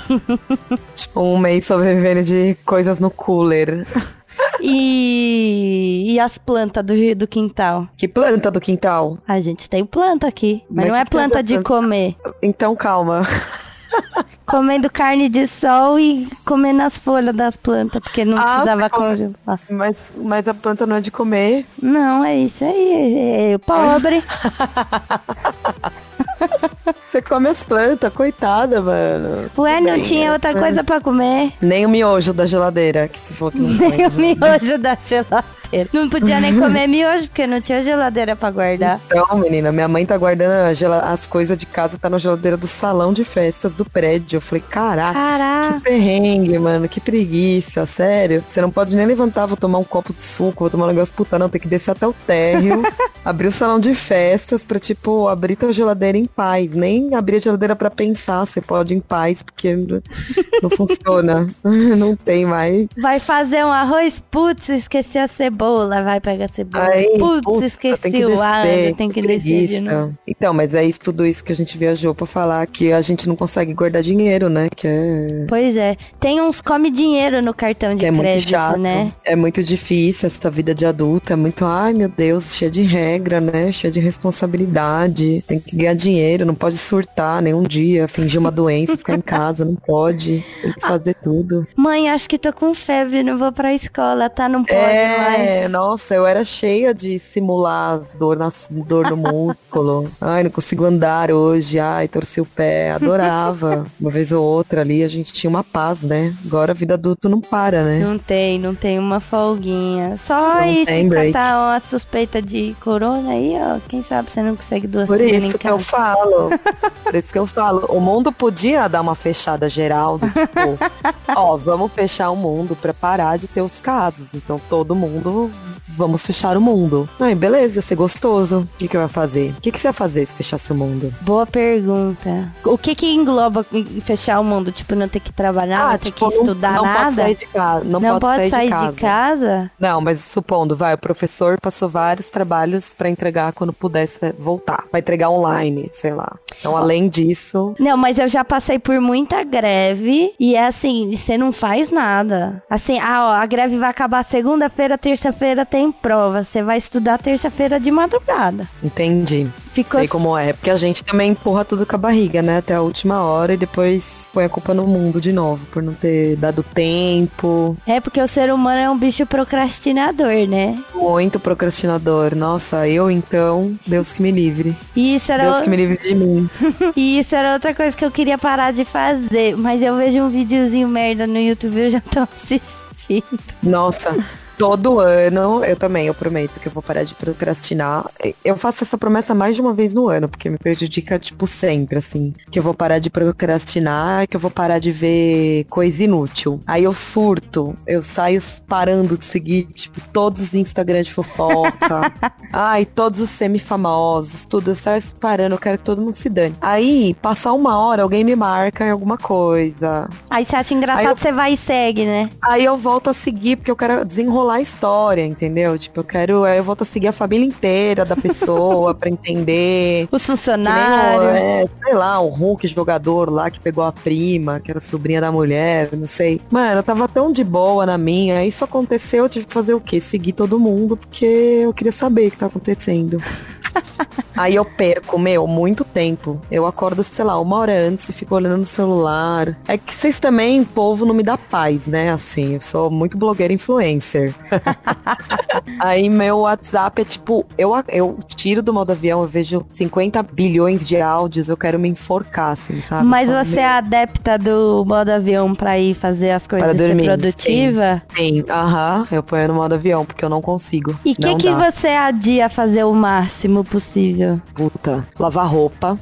Tipo, um mês sobrevivendo de coisas no cooler. [laughs] E, e as plantas do, do quintal? Que planta do quintal? A gente tem planta aqui, mas, Mas não é planta de planta? comer. Então calma. Comendo carne de sol e comendo as folhas das plantas, porque não Ah, precisava come- congelar. Mas, mas a planta não é de comer. Não, é isso aí. É, é pobre. [laughs] [laughs] Você come as plantas, coitada, mano. Ué, Tudo não bem, tinha né? outra coisa pra comer? Nem o miojo da geladeira, que você falou que não [laughs] Nem o miojo da geladeira. Não podia nem comer miojo, porque não tinha geladeira pra guardar. Então, menina, minha mãe tá guardando as coisas de casa, tá na geladeira do salão de festas do prédio. Eu falei, caraca. Que Caraca. perrengue, mano, que preguiça, sério. Você não pode nem levantar, vou tomar um copo de suco, vou tomar um negócio, puta, não, tem que descer até o térreo, [laughs] abrir o salão de festas pra, tipo, abrir tua geladeira em paz. Nem abrir a geladeira pra pensar, você pode em paz, porque não, não funciona. [laughs] não tem mais. Vai fazer um arroz, putz, esqueci a cebola. Vai pegar cebola. Aí, putz, puta, esqueci tem que o descer, tem que descer. Então, mas é isso, tudo isso que a gente viajou pra falar que a gente não consegue guardar dinheiro, né? Que é Pois é. Tem uns come dinheiro no cartão de que é muito crédito, chato. né? É muito difícil essa vida de adulta. É muito, ai meu Deus, cheia de regra, né? Cheia de responsabilidade. Tem que ganhar dinheiro, não pode surtar nenhum dia, fingir uma doença, ficar em casa, não pode. Tem que [laughs] fazer tudo. Mãe, acho que tô com febre, não vou pra escola, tá? Não pode É, mais. Nossa, eu era cheia de simular dor, nas, dor no músculo. [laughs] Ai, não consigo andar hoje. Ai, torci o pé. Adorava. Uma vez ou outra ali, a gente tinha uma paz, né? Agora a vida adulto não para, né? Não tem, não tem uma folguinha. Só Não break. catar uma suspeita de corona aí, ó. Quem sabe você não consegue duas Por semanas em isso que eu casa. falo. [laughs] Por isso que eu falo. O mundo podia dar uma fechada geral do tipo, ó, vamos fechar o mundo pra parar de ter os casos. Então todo mundo, vamos fechar o mundo. Ai, beleza, ser gostoso. O que, que eu ia fazer? O que, que você ia fazer se fechasse o mundo? Boa pergunta. O que que engloba fechar o mundo? Tipo, não ter que trabalhar, não ter que Ah, tipo, não- estudar não, nada? pode sair de casa. Não, pode, sair, de casa. de casa? Não, mas supondo, vai, o professor passou vários trabalhos pra entregar quando pudesse voltar. Vai entregar online, sei lá. Então, além disso, Não, mas eu já passei por muita greve e é assim, você não faz nada. Assim, ah, ó, a greve vai acabar segunda-feira, terça-feira tem prova. Você vai estudar terça-feira de madrugada. entendi. Ficou Sei como é. Porque a gente também empurra tudo com a barriga, né? Até a última hora e depois põe a culpa no mundo de novo, por não ter dado tempo. É porque o ser humano é um bicho procrastinador, né? Muito procrastinador. Nossa, eu então, Deus que me livre. E isso era Deus o- que me livre de mim. [laughs] E isso era outra coisa que eu queria parar de fazer. Mas eu vejo um videozinho merda no YouTube e eu já tô [laughs] assistindo. Nossa, todo ano, eu também, eu prometo que eu vou parar de procrastinar. Eu faço essa promessa mais de uma vez no ano, porque me prejudica, tipo, sempre, assim. Que eu vou parar de procrastinar, que eu vou parar de ver coisa inútil. Aí eu surto, eu saio parando de seguir, tipo, todos os Instagram de fofoca. [laughs] Ai, todos os semi-famosos, tudo. Eu saio parando, eu quero que todo mundo se dane. Aí, passar uma hora, alguém me marca em alguma coisa. Aí você acha engraçado, eu- você vai e segue, né? Aí eu volto a seguir, porque eu quero desenrolar a história, entendeu? Tipo, eu quero. Aí eu volto a seguir a família inteira da pessoa pra entender. [laughs] Os o, funcionários. é, sei lá, o Hulk jogador lá que pegou a prima, que era sobrinha da mulher, não sei. Mano, eu tava tão de boa na minha. Isso aconteceu, eu tive que fazer o quê? Seguir todo mundo, porque eu queria saber o que tá acontecendo. [laughs] Aí eu perco, meu, muito tempo. Eu acordo, sei lá, uma hora antes e fico olhando no celular. É que vocês também, povo, não me dá paz, né? Assim, eu sou muito blogueira influencer. [laughs] Aí meu WhatsApp é tipo, eu, eu tiro do modo avião, eu vejo 50 bilhões de áudios, eu quero me enforcar, assim, sabe? Mas você é adepta do modo avião pra ir fazer as coisas Para e ser dormir, produtiva? Sim, aham, eu ponho no modo avião, porque eu não consigo. E o que, que dá. você adia fazer o máximo possível? Puta, lavar roupa,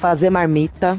fazer marmita.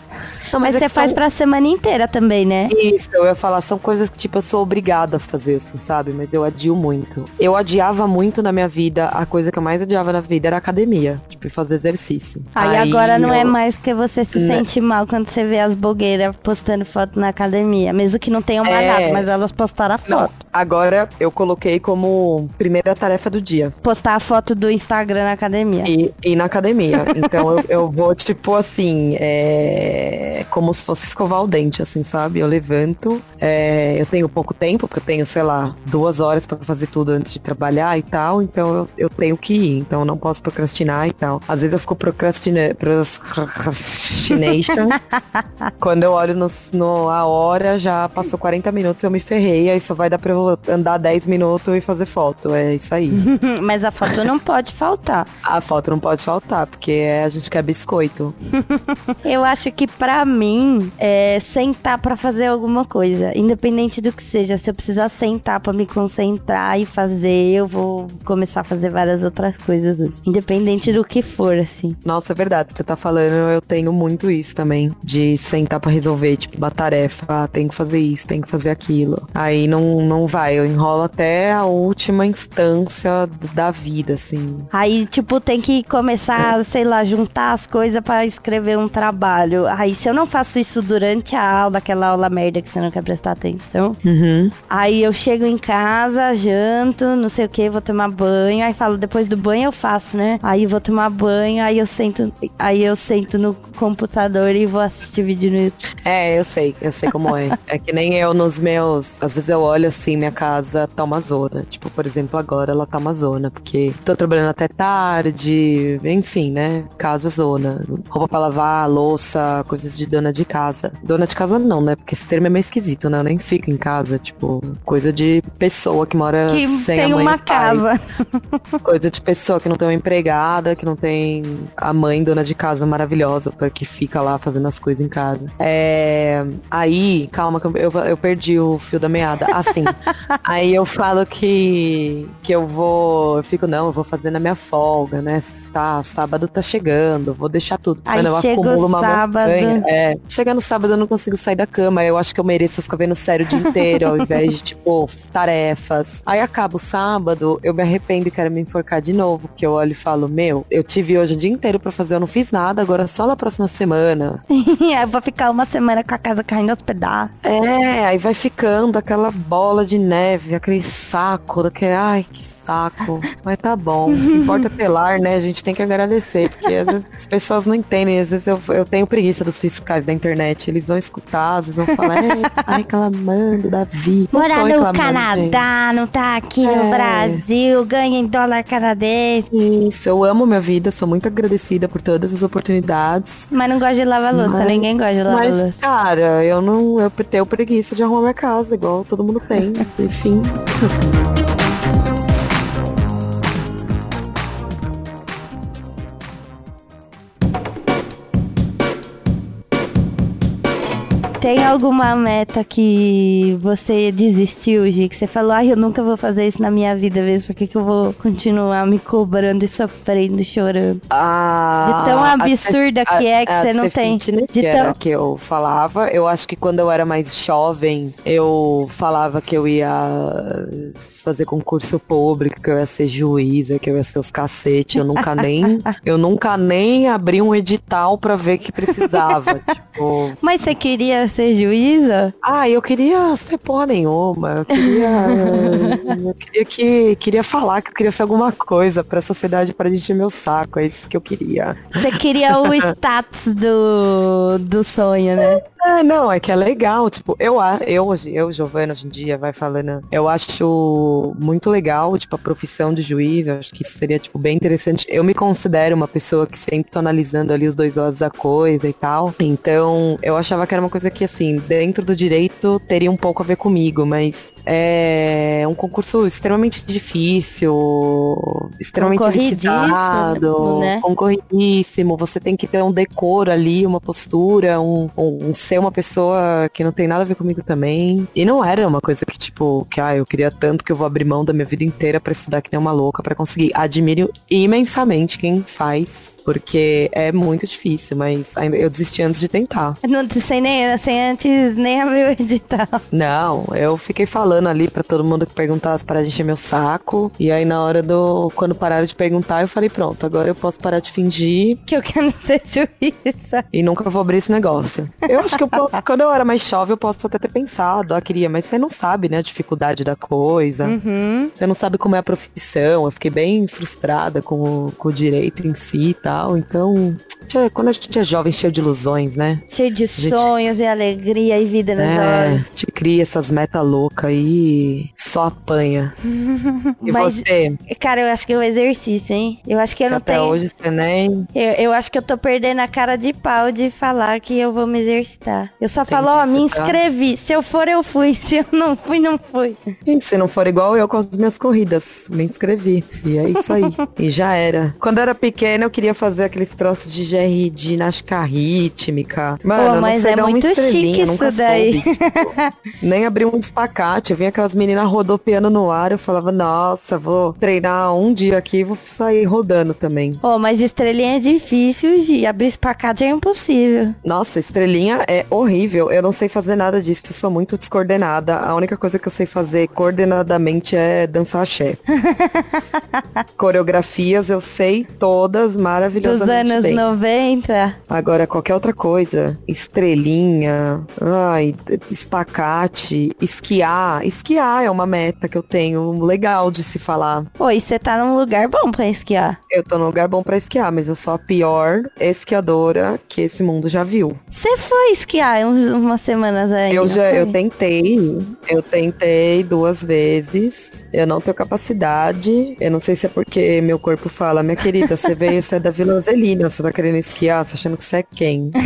Não, Mas, é você faz são- pra semana inteira também, né? Isso, eu ia falar, são coisas que, tipo, eu sou obrigada a fazer, assim, sabe? Mas eu adio muito. Eu adiava muito na minha vida, a coisa que eu mais adiava na vida era a academia, tipo, fazer exercício. Aí, agora não é mais porque você se Né? sente mal quando você vê as blogueiras postando foto na academia. Mesmo que não tenham É. malhado, mas elas postaram a Não, foto. agora eu coloquei como primeira tarefa do dia. Postar a foto do Instagram na academia. E, e na academia. Então eu, eu vou, tipo assim, é, como se fosse escovar o dente, assim, sabe? Eu levanto, é, eu tenho pouco tempo, porque eu tenho, sei lá, duas horas pra fazer tudo antes de trabalhar e tal, então eu, eu tenho que ir, então eu não posso procrastinar e tal. Às vezes eu fico procrastina- procrastination. [laughs] Quando eu olho no, no- a hora, já passou 40 minutos, eu me ferrei, aí só vai dar pra eu andar 10 minutos e fazer foto. É isso aí. [laughs] mas a foto não pode faltar. A foto não pode faltar, porque a gente quer biscoito. [laughs] [laughs] Eu acho que pra mim, é sentar pra fazer alguma coisa, independente do que seja, se eu precisar sentar pra me concentrar e fazer, eu vou começar a fazer várias outras coisas, antes. independente do que for, assim. Nossa, é verdade. Você tá falando, eu tenho muito isso também. De sentar pra resolver, tipo, uma tarefa. Ah, tem que fazer isso, tem que fazer aquilo. Aí não, não vai. Eu enrolo até a última instância da vida, assim. Aí, tipo, tem que começar, sei lá, juntar as coisas pra escrever um trabalho. Aí, se eu não faço isso durante a aula, aquela aula merda que você não quer prestar atenção, Uhum. aí eu chego em casa, janto, não sei o que, vou tomar banho, aí falo, depois do banho eu faço, né? Aí vou tomar banho, aí eu sento, aí eu sento no computador e vou assistir vídeo no YouTube. É, eu sei, eu sei como é. É que nem eu nos meus. Às vezes eu olho assim, minha casa tá uma zona. Tipo, por exemplo, agora ela tá uma zona, porque tô trabalhando até tarde, enfim, né? Casa zona. Roupa pra lavar, louça, coisas de dona de casa. Dona de casa não, né? Porque esse termo é meio esquisito, né? Eu nem fico em casa, tipo, coisa de pessoa que mora Que sem tem a mãe uma casa. [laughs] Coisa de pessoa que não tem uma empregada, que não tem a mãe dona de casa maravilhosa, porque fica lá fazendo as coisas em casa. É. Aí, calma, que eu, eu, eu perdi o fio da meada. Assim. [laughs] aí eu falo que. que eu vou. Eu fico, não, eu vou fazer na minha folga, né? Tá, sábado tá chegando, vou deixar tudo. Aí Mano, eu chega o acumulo uma sábado. montanha. É. Chega no sábado eu não consigo sair da cama. Eu acho que eu mereço ficar vendo série o dia inteiro, ao invés de, tipo, tarefas. Aí acaba o sábado, eu me arrependo e quero me enforcar de novo. Porque eu olho e falo, meu, eu tive hoje o dia inteiro pra fazer, eu não fiz nada, agora só na próxima semana. [laughs] eu vou ficar uma semana com a casa caindo aos pedaços. É, aí vai ficando aquela bola de neve, aquele saco, daquele. Ai, que saco. Mas tá bom. Importa é ter lar, né? A gente tem que agradecer, porque às vezes as pessoas não entendem. Às vezes eu, eu tenho preguiça dos fiscais da internet. Eles vão escutar, às vezes vão falar, é, tá reclamando, Davi. Morar no Canadá, não tá aqui no É. Brasil, ganha em dólar canadense. gente. Isso, eu amo minha vida, sou muito agradecida por todas as oportunidades. Mas não gosta de lavar louça, Mas- ninguém gosta de lavar Mas, louça. cara, eu não. Eu tenho preguiça de arrumar minha casa, igual todo mundo tem. Enfim. [laughs] Tem alguma meta que você desistiu, Gi? Que você falou, ai, eu nunca vou fazer isso na minha vida mesmo, por que, que eu vou continuar me cobrando e sofrendo chorando? Ah, De tão a- absurda a- que é que a você não tem. fitness, De que era tão- que eu falava. Eu acho que quando eu era mais jovem, eu falava que eu ia fazer concurso público, que eu ia ser juíza, que eu ia ser os cacete. Eu nunca nem, [laughs] eu nunca nem abri um edital pra ver que precisava. [laughs] tipo, Mas você queria ser juíza? ah, eu queria ser porra nenhuma. Eu queria, [laughs] eu queria que queria falar que eu queria ser alguma coisa pra sociedade para de encher meu saco. É isso que eu queria. Você queria o [laughs] status do, do sonho, né? É, não, é que é legal, tipo, eu, eu, hoje- eu, Giovana, hoje em dia, vai falando, eu acho muito legal, tipo, a profissão de juiz, eu acho que isso seria, tipo, bem interessante. Eu me considero uma pessoa que sempre tô analisando ali os dois lados da coisa e tal, então, eu achava que era uma coisa que, assim, dentro do direito teria um pouco a ver comigo, mas é um concurso extremamente difícil, extremamente elitizado, né? concorridíssimo, você tem que ter um decoro ali, uma postura, um, um- um ser uma pessoa que não tem nada a ver comigo também. E não era uma coisa que, tipo, que ah, eu queria tanto que eu vou abrir mão da minha vida inteira pra estudar que nem uma louca pra conseguir. Admiro imensamente quem faz. Porque é muito difícil, mas ainda eu desisti antes de tentar. Não, sem, nem, sem antes nem abrir o edital. Não, eu fiquei falando ali pra todo mundo que perguntasse para de encher meu saco. E aí, na hora do. Quando pararam de perguntar, eu falei: pronto, agora eu posso parar de fingir Que eu quero [laughs] ser juíza. e nunca vou abrir esse negócio. Eu acho que eu posso, [laughs] quando eu era mais jovem, eu posso até ter pensado, ah, queria, mas você não sabe, né, a dificuldade da coisa. Uhum. Você não sabe como é a profissão. Eu fiquei bem frustrada com o, com o direito em si e tal. Então, tinha- quando a gente é jovem, cheio de ilusões, né? Cheio de Gente- sonhos e alegria e vida nas É, horas. te cria essas metas loucas aí e só apanha. [laughs] E Mas- você? Cara, eu acho que é um exercício, hein? Eu acho que eu Que não até tenho. hoje você nem. Eu, eu acho que eu tô perdendo a cara de pau de falar que eu vou me exercitar. Eu só Entendi, falo, ó, me você tá- inscrevi. Se eu for, eu fui. [laughs] Se eu não fui, não fui. E se não for igual eu com as minhas corridas, me inscrevi. E é isso aí. [laughs] e já era. Quando eu era pequena, eu queria fazer aqueles troços de PR de ginástica rítmica. Mano, Pô, mas não sei é dar uma muito estrelinha, chique isso daí. [laughs] nem abri um espacate. Eu vi aquelas meninas rodopiando no ar. Eu falava, nossa, vou treinar um dia aqui e vou sair rodando também. Pô, mas estrelinha é difícil de abrir espacate é impossível. Nossa, estrelinha é horrível. Eu não sei fazer nada disso. Eu sou muito descoordenada. A única coisa que eu sei fazer coordenadamente é dançar axé. [laughs] Coreografias eu sei todas Dos anos bem. 90. Agora, qualquer outra coisa, estrelinha, ai, espacate, esquiar. Esquiar é uma meta que eu tenho legal de se falar. Pô, e você tá num lugar bom pra esquiar. Eu tô num lugar bom pra esquiar, mas eu sou a pior esquiadora que esse mundo já viu. Você foi esquiar umas semanas aí. Eu já, eu foi? tentei, eu tentei duas vezes. Eu não tenho capacidade. Eu não sei se é porque meu corpo fala, minha querida, você veio, você é da Vila Zelina, você tá querendo esquiar, você achando que você é quem? [laughs]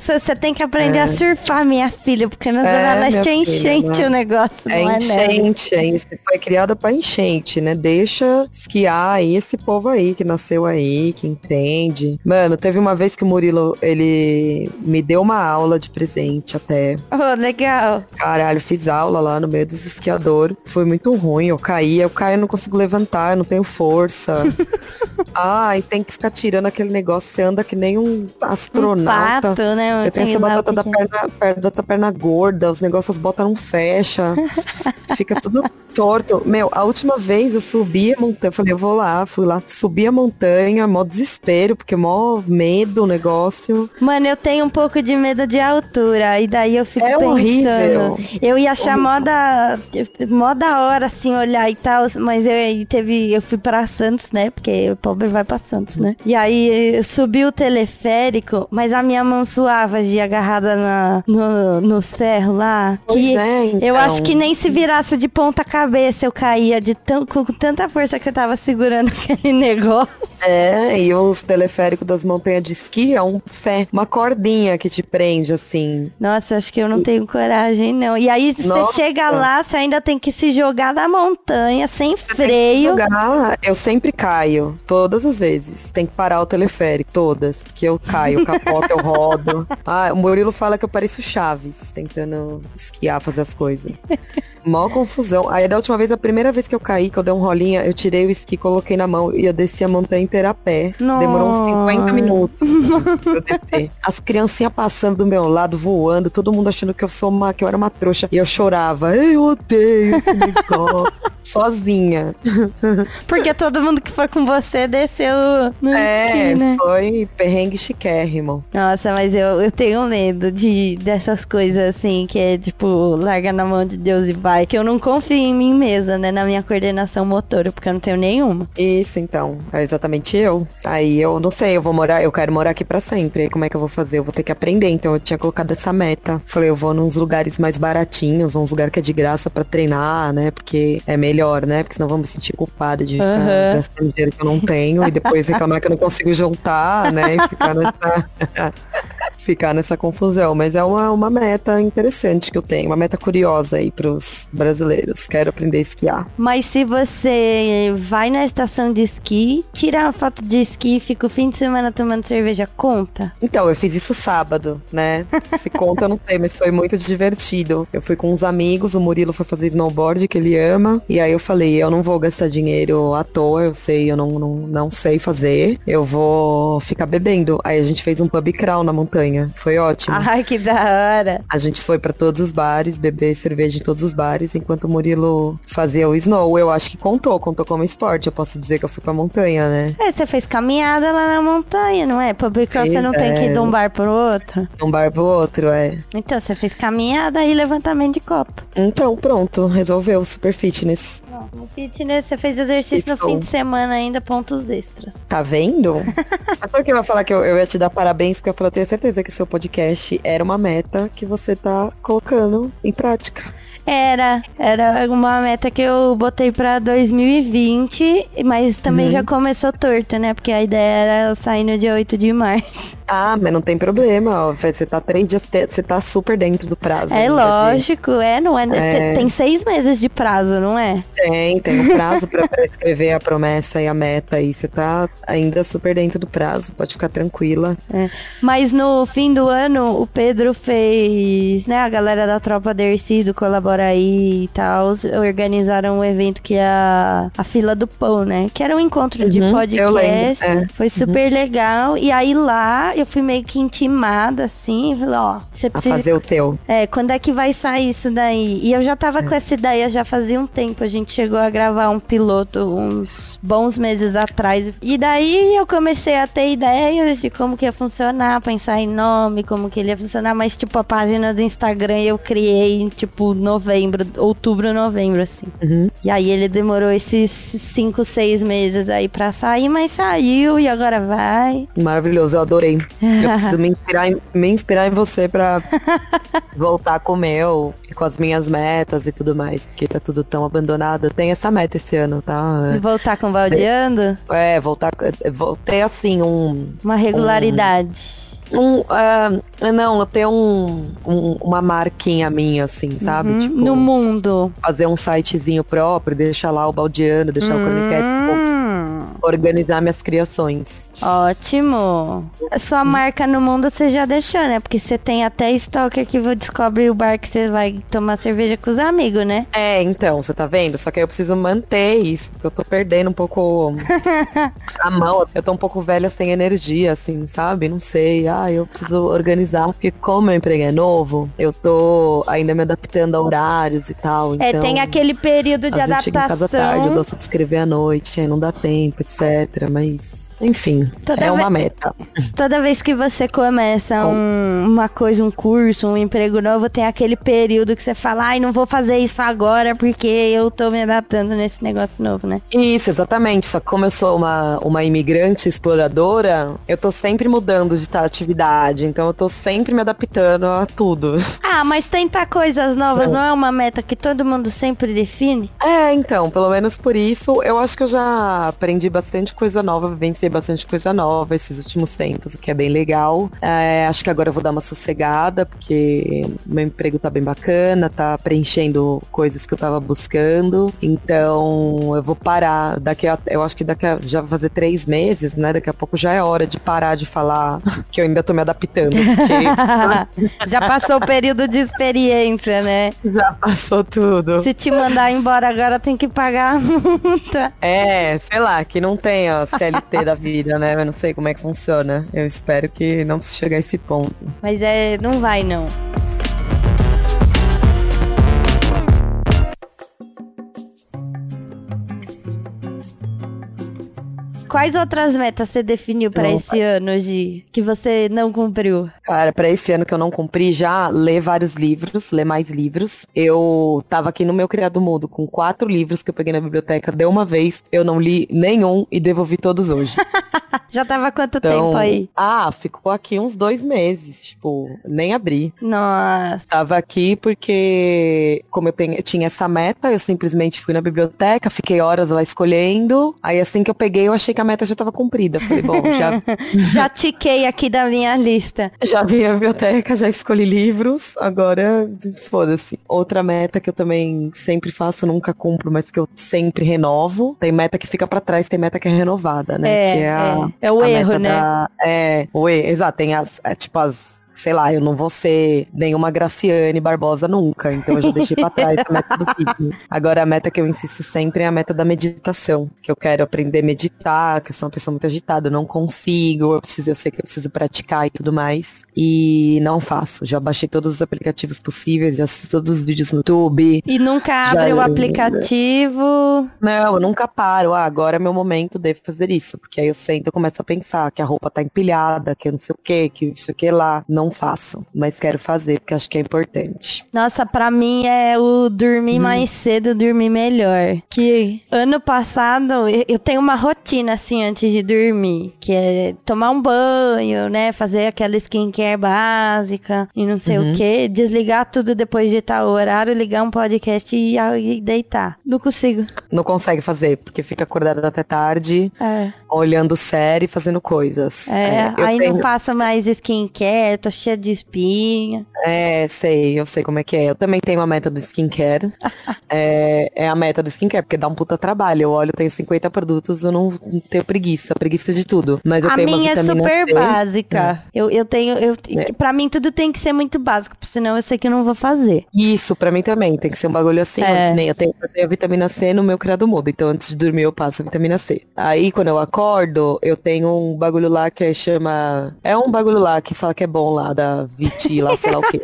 Você tem que aprender a surfar, minha filha, porque na É, Zona Leste é filha, enchente né? o negócio, É não é neve. enchente, é isso. Foi criada pra enchente, né? Deixa esquiar aí esse povo aí que nasceu aí, que entende. Mano, teve uma vez que o Murilo, ele me deu uma aula de presente até. Oh, legal. Caralho, fiz aula lá no meio dos esquiadores. Foi muito ruim. Eu caí, eu caio, eu não consigo levantar, eu não tenho força. [laughs] Ai, tem que ficar tirando aquele negócio. Você anda que nem um Um astronauta. pato, né? Eu tenho essa batata da perna, perna, da perna gorda, os negócios botam não fecha. [laughs] Fica tudo torto. Meu, a última vez eu subi a montanha, eu falei, eu vou lá, fui lá, subi a montanha, mó desespero, porque mó medo o negócio. Mano, eu tenho um pouco de medo de altura. E daí eu fico É pensando. horrível. Eu ia achar Horrível. mó da, mó da hora, assim, olhar e tal. Mas eu aí teve. Eu fui pra Santos, né? Porque o pobre vai pra Santos, né? E aí eu subi o teleférico, mas a minha mão suava de agarrada na, no- nos ferros lá. Pois que é, eu então. acho que nem se virasse de ponta cabeça eu caía de tão, com tanta força que eu tava segurando [laughs] aquele negócio. É, e os teleféricos das montanhas de esqui é um fé, uma cordinha que te prende, assim. Nossa, acho que eu não tenho coragem, não. E aí você chega lá, você ainda tem que se jogar da montanha sem que freio. jogar, eu sempre caio, todas as vezes. Tem que parar o teleférico, todas. Porque eu caio, eu capoto, eu rodo. [laughs] Ah, o Murilo fala que eu pareço Chaves, tentando esquiar, fazer as coisas. Mó confusão. Aí da última vez, a primeira vez que eu caí, que eu dei um rolinha, eu tirei o esqui, coloquei na mão e eu desci a montanha inteira a pé. Demorou uns 50 Nossa. minutos pra eu descer. As criancinhas passando do meu lado, voando, todo mundo achando que eu sou uma, que eu era uma trouxa. E eu chorava. Eu odeio esse negócio. Sozinha. Porque todo mundo que foi com você desceu no É, esqui, né? foi perrengue chiquérrimo. Nossa, mas eu, eu tenho medo de, dessas coisas assim, que é tipo, larga na mão de Deus e vai. Que eu não confio em mim mesma, né? Na minha coordenação motora, porque eu não tenho nenhuma. Isso, então. É exatamente eu. Aí eu não sei, eu vou morar, eu quero morar aqui pra sempre. Aí como é que eu vou fazer? Eu vou ter que aprender. Então eu tinha colocado essa meta. Falei, eu vou nos lugares mais baratinhos, uns lugares que é de graça pra treinar, né? Porque é melhor, né? Porque senão vou me sentir culpada de ficar Aham. gastando dinheiro que eu não tenho e depois reclamar que eu não consigo juntar, né? E ficar nessa. [laughs] ficar nessa confusão. Mas é uma, uma meta interessante que eu tenho, uma meta curiosa aí pros brasileiros. Quero aprender a esquiar. Mas se você vai na estação de esqui, tira uma foto de esqui e fica o fim de semana tomando cerveja, conta? Então, eu fiz isso sábado, né? Se conta, eu não sei, mas foi muito divertido. Eu fui com uns amigos, o Murilo foi fazer snowboard, que ele ama. E aí eu falei, eu não vou gastar dinheiro à toa, eu sei, eu não, não, não sei fazer. Eu vou ficar bebendo. Aí a gente fez um pub crawl na montanha. Foi ótimo. Ai, que da hora. A gente foi pra todos os bares, beber cerveja em todos os bares, enquanto o Murilo fazia o snow. Eu acho que contou, contou como esporte. Eu posso dizer que eu fui pra montanha, né? É, você fez caminhada lá na montanha, não é? Public crawl, você não tem que ir de um bar pro outro. De um bar pro outro, é. Então, você fez caminhada e levantamento de copo. Então, pronto, resolveu. Super fitness. Não, no fitness, você fez exercício no Estou. fim de semana ainda, pontos extras. Tá vendo? [laughs] Sabe que eu ia falar que eu, eu ia te dar parabéns, porque eu falei, eu tenho certeza que seu podcast era uma meta que você tá colocando em prática. Era, era uma meta que eu botei pra 2020, mas também Uhum. já começou torto, né? Porque a ideia era eu sair no dia 8 de março. Ah, mas não tem problema, ó. Você tá três dias, você tá super dentro do prazo. É de- lógico, é, não é, É. Tem seis meses de prazo, não é? Tem, tem um prazo pra prescrever a promessa e a meta e você tá ainda super dentro do prazo, pode ficar tranquila. Mas no fim do ano, o Pedro fez, né? A galera da Tropa Dercido colabora aí e tal. Organizaram um evento que é a, a Fila do Pão, né? Que era um encontro de Uhum, eu podcast. lembro, é. Foi super legal. E aí lá eu fui meio que intimada, assim. Falei, ó, você A precisa. fazer o teu. É, quando é que vai sair isso daí? E eu já tava com essa ideia já fazia um tempo. A gente chegou a gravar um piloto uns bons meses atrás. E daí eu comecei a ter ideias de como que ia funcionar, pensar em nome, como que ele ia funcionar. Mas, tipo, a página do Instagram eu criei tipo, novembro, outubro, novembro, assim. Uhum. E aí ele demorou esses cinco, seis meses aí pra sair, mas saiu e agora vai. Maravilhoso, eu adorei. Eu [laughs] preciso me inspirar em, me inspirar em você pra [laughs] voltar com o meu com as minhas metas e tudo mais, porque tá tudo tão abandonado. Tem essa meta esse ano, tá? Voltar com o Valdeando, É, voltar. Voltei assim, um. uma regularidade. Um, ah, não, eu tenho um, um- uma marquinha minha, assim, sabe? Uhum, Tipo, No mundo. fazer um sitezinho próprio, deixar lá o baldeano, deixar o Chronicat, Hum, organizar minhas criações. ótimo. A sua marca no mundo você já deixou, né? Porque você tem até stalker que descobre o bar que você vai tomar cerveja com os amigos, né? É, então, você tá vendo? Só que aí eu preciso manter isso, porque eu tô perdendo um pouco [laughs] a mão. Eu tô um pouco velha sem energia, assim, sabe? Não sei. Ah, eu preciso organizar. Porque como meu emprego é novo, eu tô ainda me adaptando a horários e tal. é, então... tem aquele período de Às vezes chego em casa tarde, eu adaptação. gosto de escrever à noite, aí não dá tempo, etc. Mas, enfim, Toda é uma meta. Toda vez que você começa Com- um- uma coisa, um curso, um emprego novo, tem aquele período que você fala, ai, não vou fazer isso agora porque eu tô me adaptando nesse negócio novo, né? Isso, exatamente. Só que como eu sou uma, uma imigrante exploradora, eu tô sempre mudando de tal atividade. Então eu tô sempre me adaptando a tudo. [laughs] Ah, mas tentar coisas novas não é uma meta que todo mundo sempre define? É, então, pelo menos por isso, eu acho que eu já aprendi bastante coisa nova, vivenciei bastante coisa nova esses últimos tempos, o que é bem legal. É, acho que agora eu vou dar uma sossegada, porque meu emprego tá bem bacana, tá preenchendo coisas que eu tava buscando. Então, eu vou parar. Daqui a, eu acho que daqui a, já vai fazer três meses, né? Daqui a pouco já é hora de parar de falar [laughs] que eu ainda tô me adaptando, porque [laughs] Já passou o período de experiência, né? já passou tudo. Se te mandar embora agora tem que pagar a multa. É, sei lá, que não tem a [laughs] CLT da vida, né? Eu não sei como é que funciona. Eu espero que não chegar a esse ponto. Mas é, não vai não. Quais outras metas você definiu pra Não, esse ano, Gi? Que você não cumpriu? Cara, pra esse ano que eu não cumpri, já ler vários livros, ler mais livros. Eu tava aqui no meu criado mudo com quatro livros que eu peguei na biblioteca de uma vez. Eu não li nenhum e devolvi todos hoje. [laughs] Já tava quanto Então, tempo aí? ah, ficou aqui uns dois meses, tipo, nem abri. Nossa. Tava aqui porque, como eu tenho- tinha essa meta, eu simplesmente fui na biblioteca, fiquei horas lá escolhendo. Aí assim que eu peguei, eu achei que a meta já tava cumprida. Falei, bom, já, [laughs] Já tiquei aqui da minha lista. já vi na biblioteca, já escolhi livros, agora foda-se. Outra meta que eu também sempre faço, nunca cumpro, mas que eu sempre renovo. Tem meta que fica pra trás, tem meta que é renovada, né? É, que é, a, é. É o a erro, né? da- é, o erro, exato. Tem as, é, tipo, as. Sei lá, eu não vou ser nenhuma Graciane Barbosa nunca, então eu já deixei pra trás a meta do fitness. Agora a meta que eu insisto sempre é a meta da meditação, que eu quero aprender a meditar, que eu sou uma pessoa muito agitada, eu não consigo, eu preciso, eu sei que eu preciso praticar e tudo mais, e não faço. Já baixei todos os aplicativos possíveis, já assisti todos os vídeos no YouTube. E nunca Já- abre o aplicativo. Não, eu nunca paro. Ah, agora é meu momento, devo fazer isso. Porque aí eu sento e começo a pensar que a roupa tá empilhada, que eu não sei o que, que não sei o que lá. não faço, mas quero fazer porque acho que é importante. Nossa, pra mim é o dormir hum. mais cedo, dormir melhor. Que ano passado eu tenho uma rotina assim antes de dormir, que é tomar um banho, né, fazer aquela skincare básica e não sei uhum. o que, desligar tudo depois de tal horário, ligar um podcast e, e deitar. Não consigo. Não consegue fazer, porque fica acordada até tarde, é. olhando série, fazendo coisas. É, é aí tenho... não faço mais skincare, tô cheia de espinha. É, sei, eu sei como é que é. Eu também tenho uma meta do skincare. [laughs] é, é a meta do skincare, porque dá um puta trabalho. Eu olho, tenho 50 produtos, eu não tenho preguiça, preguiça de tudo. Mas eu a tenho minha é super C. básica. É. Eu, eu tenho, eu, é. pra mim tudo tem que ser muito básico, senão eu sei que eu não vou fazer. Isso, pra mim também, tem que ser um bagulho assim, é. nem eu tenho, eu tenho a vitamina C no meu criado mudo, então antes de dormir eu passo a vitamina C. Aí quando eu acordo, eu tenho um bagulho lá que chama, é um bagulho lá que fala que é bom lá, da Viti, lá, sei lá o quê.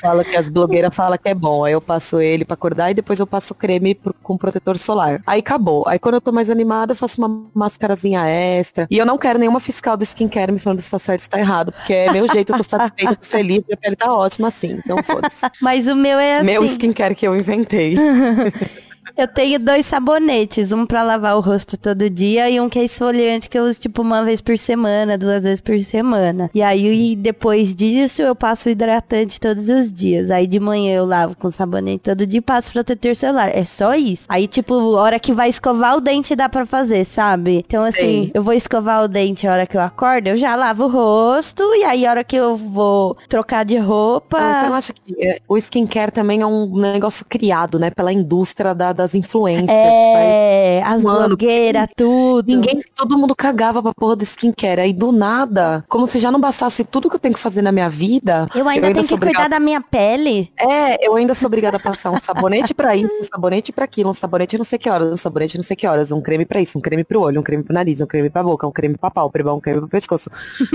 Fala que as blogueiras falam que é bom. Aí eu passo ele pra acordar e depois eu passo creme pro, com protetor solar. Aí acabou. Aí quando eu tô mais animada, eu faço uma máscarazinha extra. E eu não quero nenhuma fiscal do skincare me falando se tá certo ou se tá errado. Porque é meu jeito, eu tô satisfeita, tô feliz, minha pele tá ótima assim. Então foda-se. Mas o meu é assim. Meu skincare que eu inventei. [laughs] Eu tenho dois sabonetes, um para lavar o rosto todo dia e um que é esfoliante que eu uso tipo uma vez por semana, duas vezes por semana. E aí depois disso eu passo hidratante todos os dias. Aí de manhã eu lavo com sabonete todo dia e passo protetor solar. É só isso. Aí tipo, hora que vai escovar o dente dá para fazer, sabe? Então assim, Sim. eu vou escovar o dente a hora que eu acordo, eu já lavo o rosto e aí a hora que eu vou trocar de roupa. Ah, você não acha que é, o skincare também é um negócio criado, né, pela indústria da, da das influências. É, as blogueiras, tudo. Ninguém, todo mundo cagava pra porra do skincare. Aí do nada, como se já não bastasse tudo que eu tenho que fazer na minha vida. Eu ainda, eu ainda tenho que obrigada... cuidar da minha pele. É, eu ainda sou obrigada a passar um sabonete pra isso, um sabonete pra aquilo, um sabonete não sei que horas, um sabonete não sei que horas, um creme pra isso, um creme pro olho, um creme pro nariz, um creme pra boca, um creme pra pálpebra, um creme pro pescoço.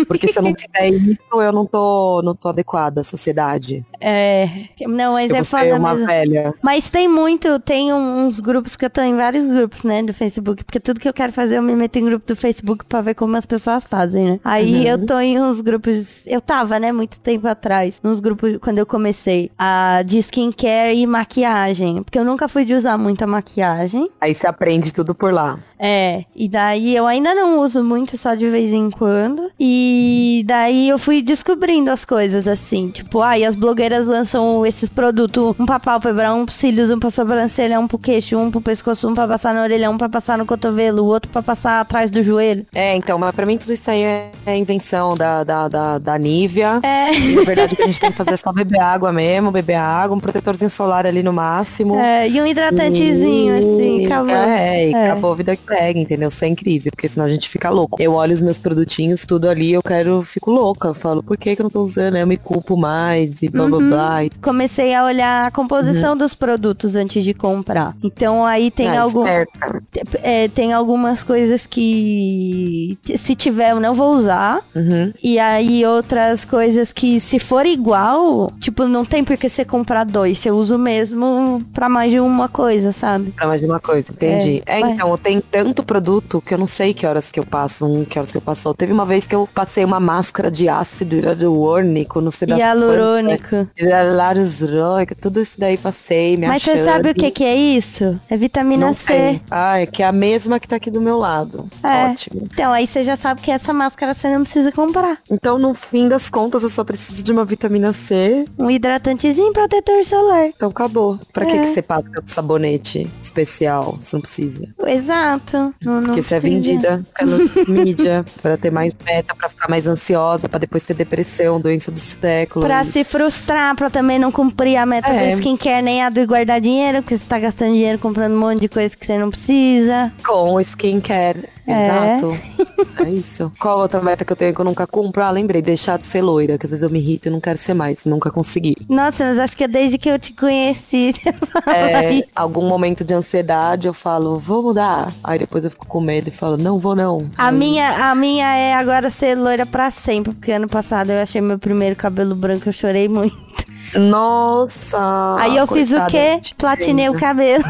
Porque se eu não fizer isso, eu não tô, não tô adequada à sociedade. É, não, mas eu é foda uma mesmo. velha. Mas tem muito, tem um uns grupos que eu tô em vários grupos, né, do Facebook, porque tudo que eu quero fazer eu me meto em grupo do Facebook pra ver como as pessoas fazem, né? Aí uhum. eu tô em uns grupos, eu tava, né, muito tempo atrás, nos grupos quando eu comecei a de skincare e maquiagem, porque eu nunca fui de usar muita maquiagem. Aí você aprende tudo por lá. É, e daí eu ainda não uso muito, só de vez em quando. E daí eu fui descobrindo as coisas assim, tipo, ai, ah, as blogueiras lançam esses produtos, um pra pálpebra, um pro cílios, um pra sobrancelha, um pro queixo, um pro pescoço, um pra passar na orelha, um pra passar no cotovelo, o outro pra passar atrás do joelho. É, então, mas pra mim tudo isso aí é, invenção da, da, da, da Nívia. É. E, na verdade, o que a gente tem que fazer é só beber água mesmo, beber água, um protetorzinho solar ali no máximo. É, e um hidratantezinho, e... assim, acabou. É, e é. acabou a vida que pega, entendeu? Sem crise, porque senão a gente fica louco. Eu olho os meus produtinhos, tudo ali, eu quero, fico louca. Eu falo, por que, que eu não tô usando? Eu me culpo mais e blá blá uhum. blá. Comecei a olhar a composição uhum. dos produtos antes de comprar. Então aí tem ah, algum. É, tem algumas coisas que se tiver eu não vou usar. Uhum. E aí outras coisas que se for igual, tipo, não tem por que você comprar dois. Eu uso mesmo pra mais de uma coisa, sabe? Pra mais de uma coisa, entendi. É, é então, tem tanto produto que eu não sei que horas que eu passo um, que horas que eu passo. Teve uma vez que eu passei uma máscara de ácido hialurônico, não sei das Hialurônico. Hialurônico, tudo isso daí passei, me Mas você sabe o que que é isso? É vitamina não C. Sei. Ah, é que é a mesma que tá aqui do meu lado. É. Ótimo. Então, aí você já sabe que essa máscara você não precisa comprar. Então, no fim das contas, eu só preciso de uma vitamina C. Um hidratantezinho e protetor solar. Então, acabou. Pra é. que, que você passa sabonete especial? Você não precisa. Exato. Não, não Porque você é vendida pela [laughs] mídia para ter mais meta, para ficar mais ansiosa, para depois ter depressão, doença do século. Pra se frustrar, pra também não cumprir a meta é. do skincare nem a do guardar dinheiro, porque você tá gastando dinheiro comprando um monte de coisa que você não precisa. Com skincare. É. Exato. [laughs] É isso. Qual outra meta que eu tenho que eu nunca cumpro? Ah, lembrei, deixar de ser loira, que às vezes eu me irrito e não quero ser mais, nunca consegui. Nossa, mas acho que é desde que eu te conheci. [laughs] é, algum momento de ansiedade eu falo, vou mudar. Aí depois eu fico com medo e falo, não vou não. A, Aí... minha, a minha é agora ser loira pra sempre, porque ano passado eu achei meu primeiro cabelo branco, eu chorei muito. Nossa! Aí eu fiz o quê? Platinei o cabelo.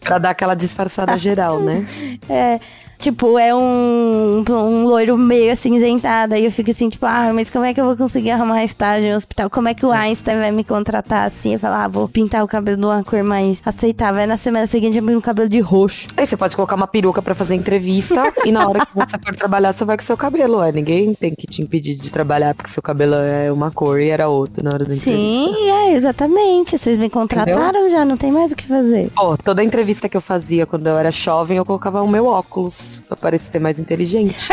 pra dar aquela disfarçada geral, né? [laughs] É. tipo, é um, um loiro meio acinzentado. Aí eu fico assim, tipo, ah, mas como é que eu vou conseguir arrumar estágio no hospital? Como é que o Einstein vai me contratar assim? Eu falar, ah, vou pintar o cabelo de uma cor mais aceitável. Aí na semana seguinte eu pinto o cabelo de roxo. Aí você pode colocar uma peruca pra fazer entrevista e na hora que você for trabalhar, você vai com seu cabelo. Ué. Ninguém tem que te impedir de trabalhar porque seu cabelo é uma cor e era outra na hora da entrevista. Sim, é, exatamente. Vocês me contrataram já, não tem mais o que fazer. Pô, toda entrevista que eu fazia quando eu era jovem, eu colocava o meu óculos pra parecer mais inteligente. [laughs]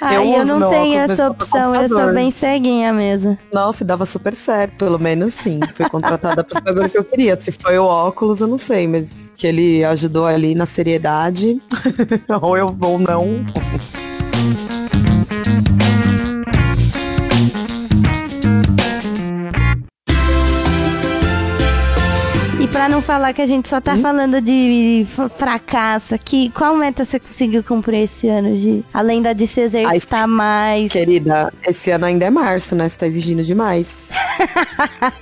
Ai, eu, não tenho óculos essa opção, eu sou bem ceguinha mesmo. Nossa, dava super certo, pelo menos sim. Fui contratada pros bagulho que eu queria. Se foi o óculos, eu não sei, mas que ele ajudou ali na seriedade. [laughs] ou eu vou não. Pra não falar que a gente só tá Hum? falando de fracasso aqui, qual meta você conseguiu cumprir esse ano, Gi? Além da de se exercitar mais. Querida, esse ano ainda é março, né? Você tá exigindo demais. [laughs]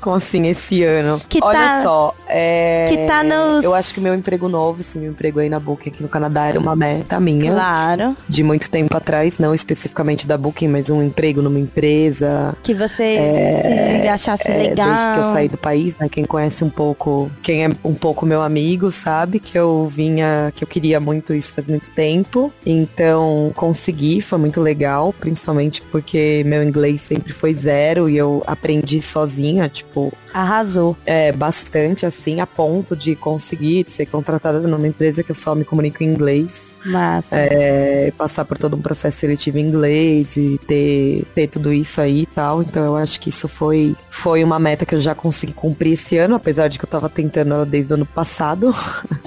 Como assim, esse ano? Que Olha tá- só, é... que tá nos- Eu acho que meu emprego novo, esse meu emprego aí na Booking aqui no Canadá era uma meta minha. Claro. De muito tempo atrás, não especificamente da Booking, mas um emprego numa empresa. Que você se achasse É, legal. Desde que eu saí do país, né? Quem conhece um pouco, quem é um pouco meu amigo, sabe que eu vinha, que eu queria muito isso faz muito tempo. Então, consegui, foi muito legal, principalmente porque meu inglês sempre foi zero e eu aprendi sozinha, tipo, Arrasou. é, bastante assim, a ponto de conseguir ser contratada numa empresa que eu só me comunico em inglês. Massa. É, passar por todo um processo seletivo em inglês e ter, ter tudo isso aí e tal. Então eu acho que isso foi, foi uma meta que eu já consegui cumprir esse ano, apesar de que eu tava tentando ela desde o ano passado.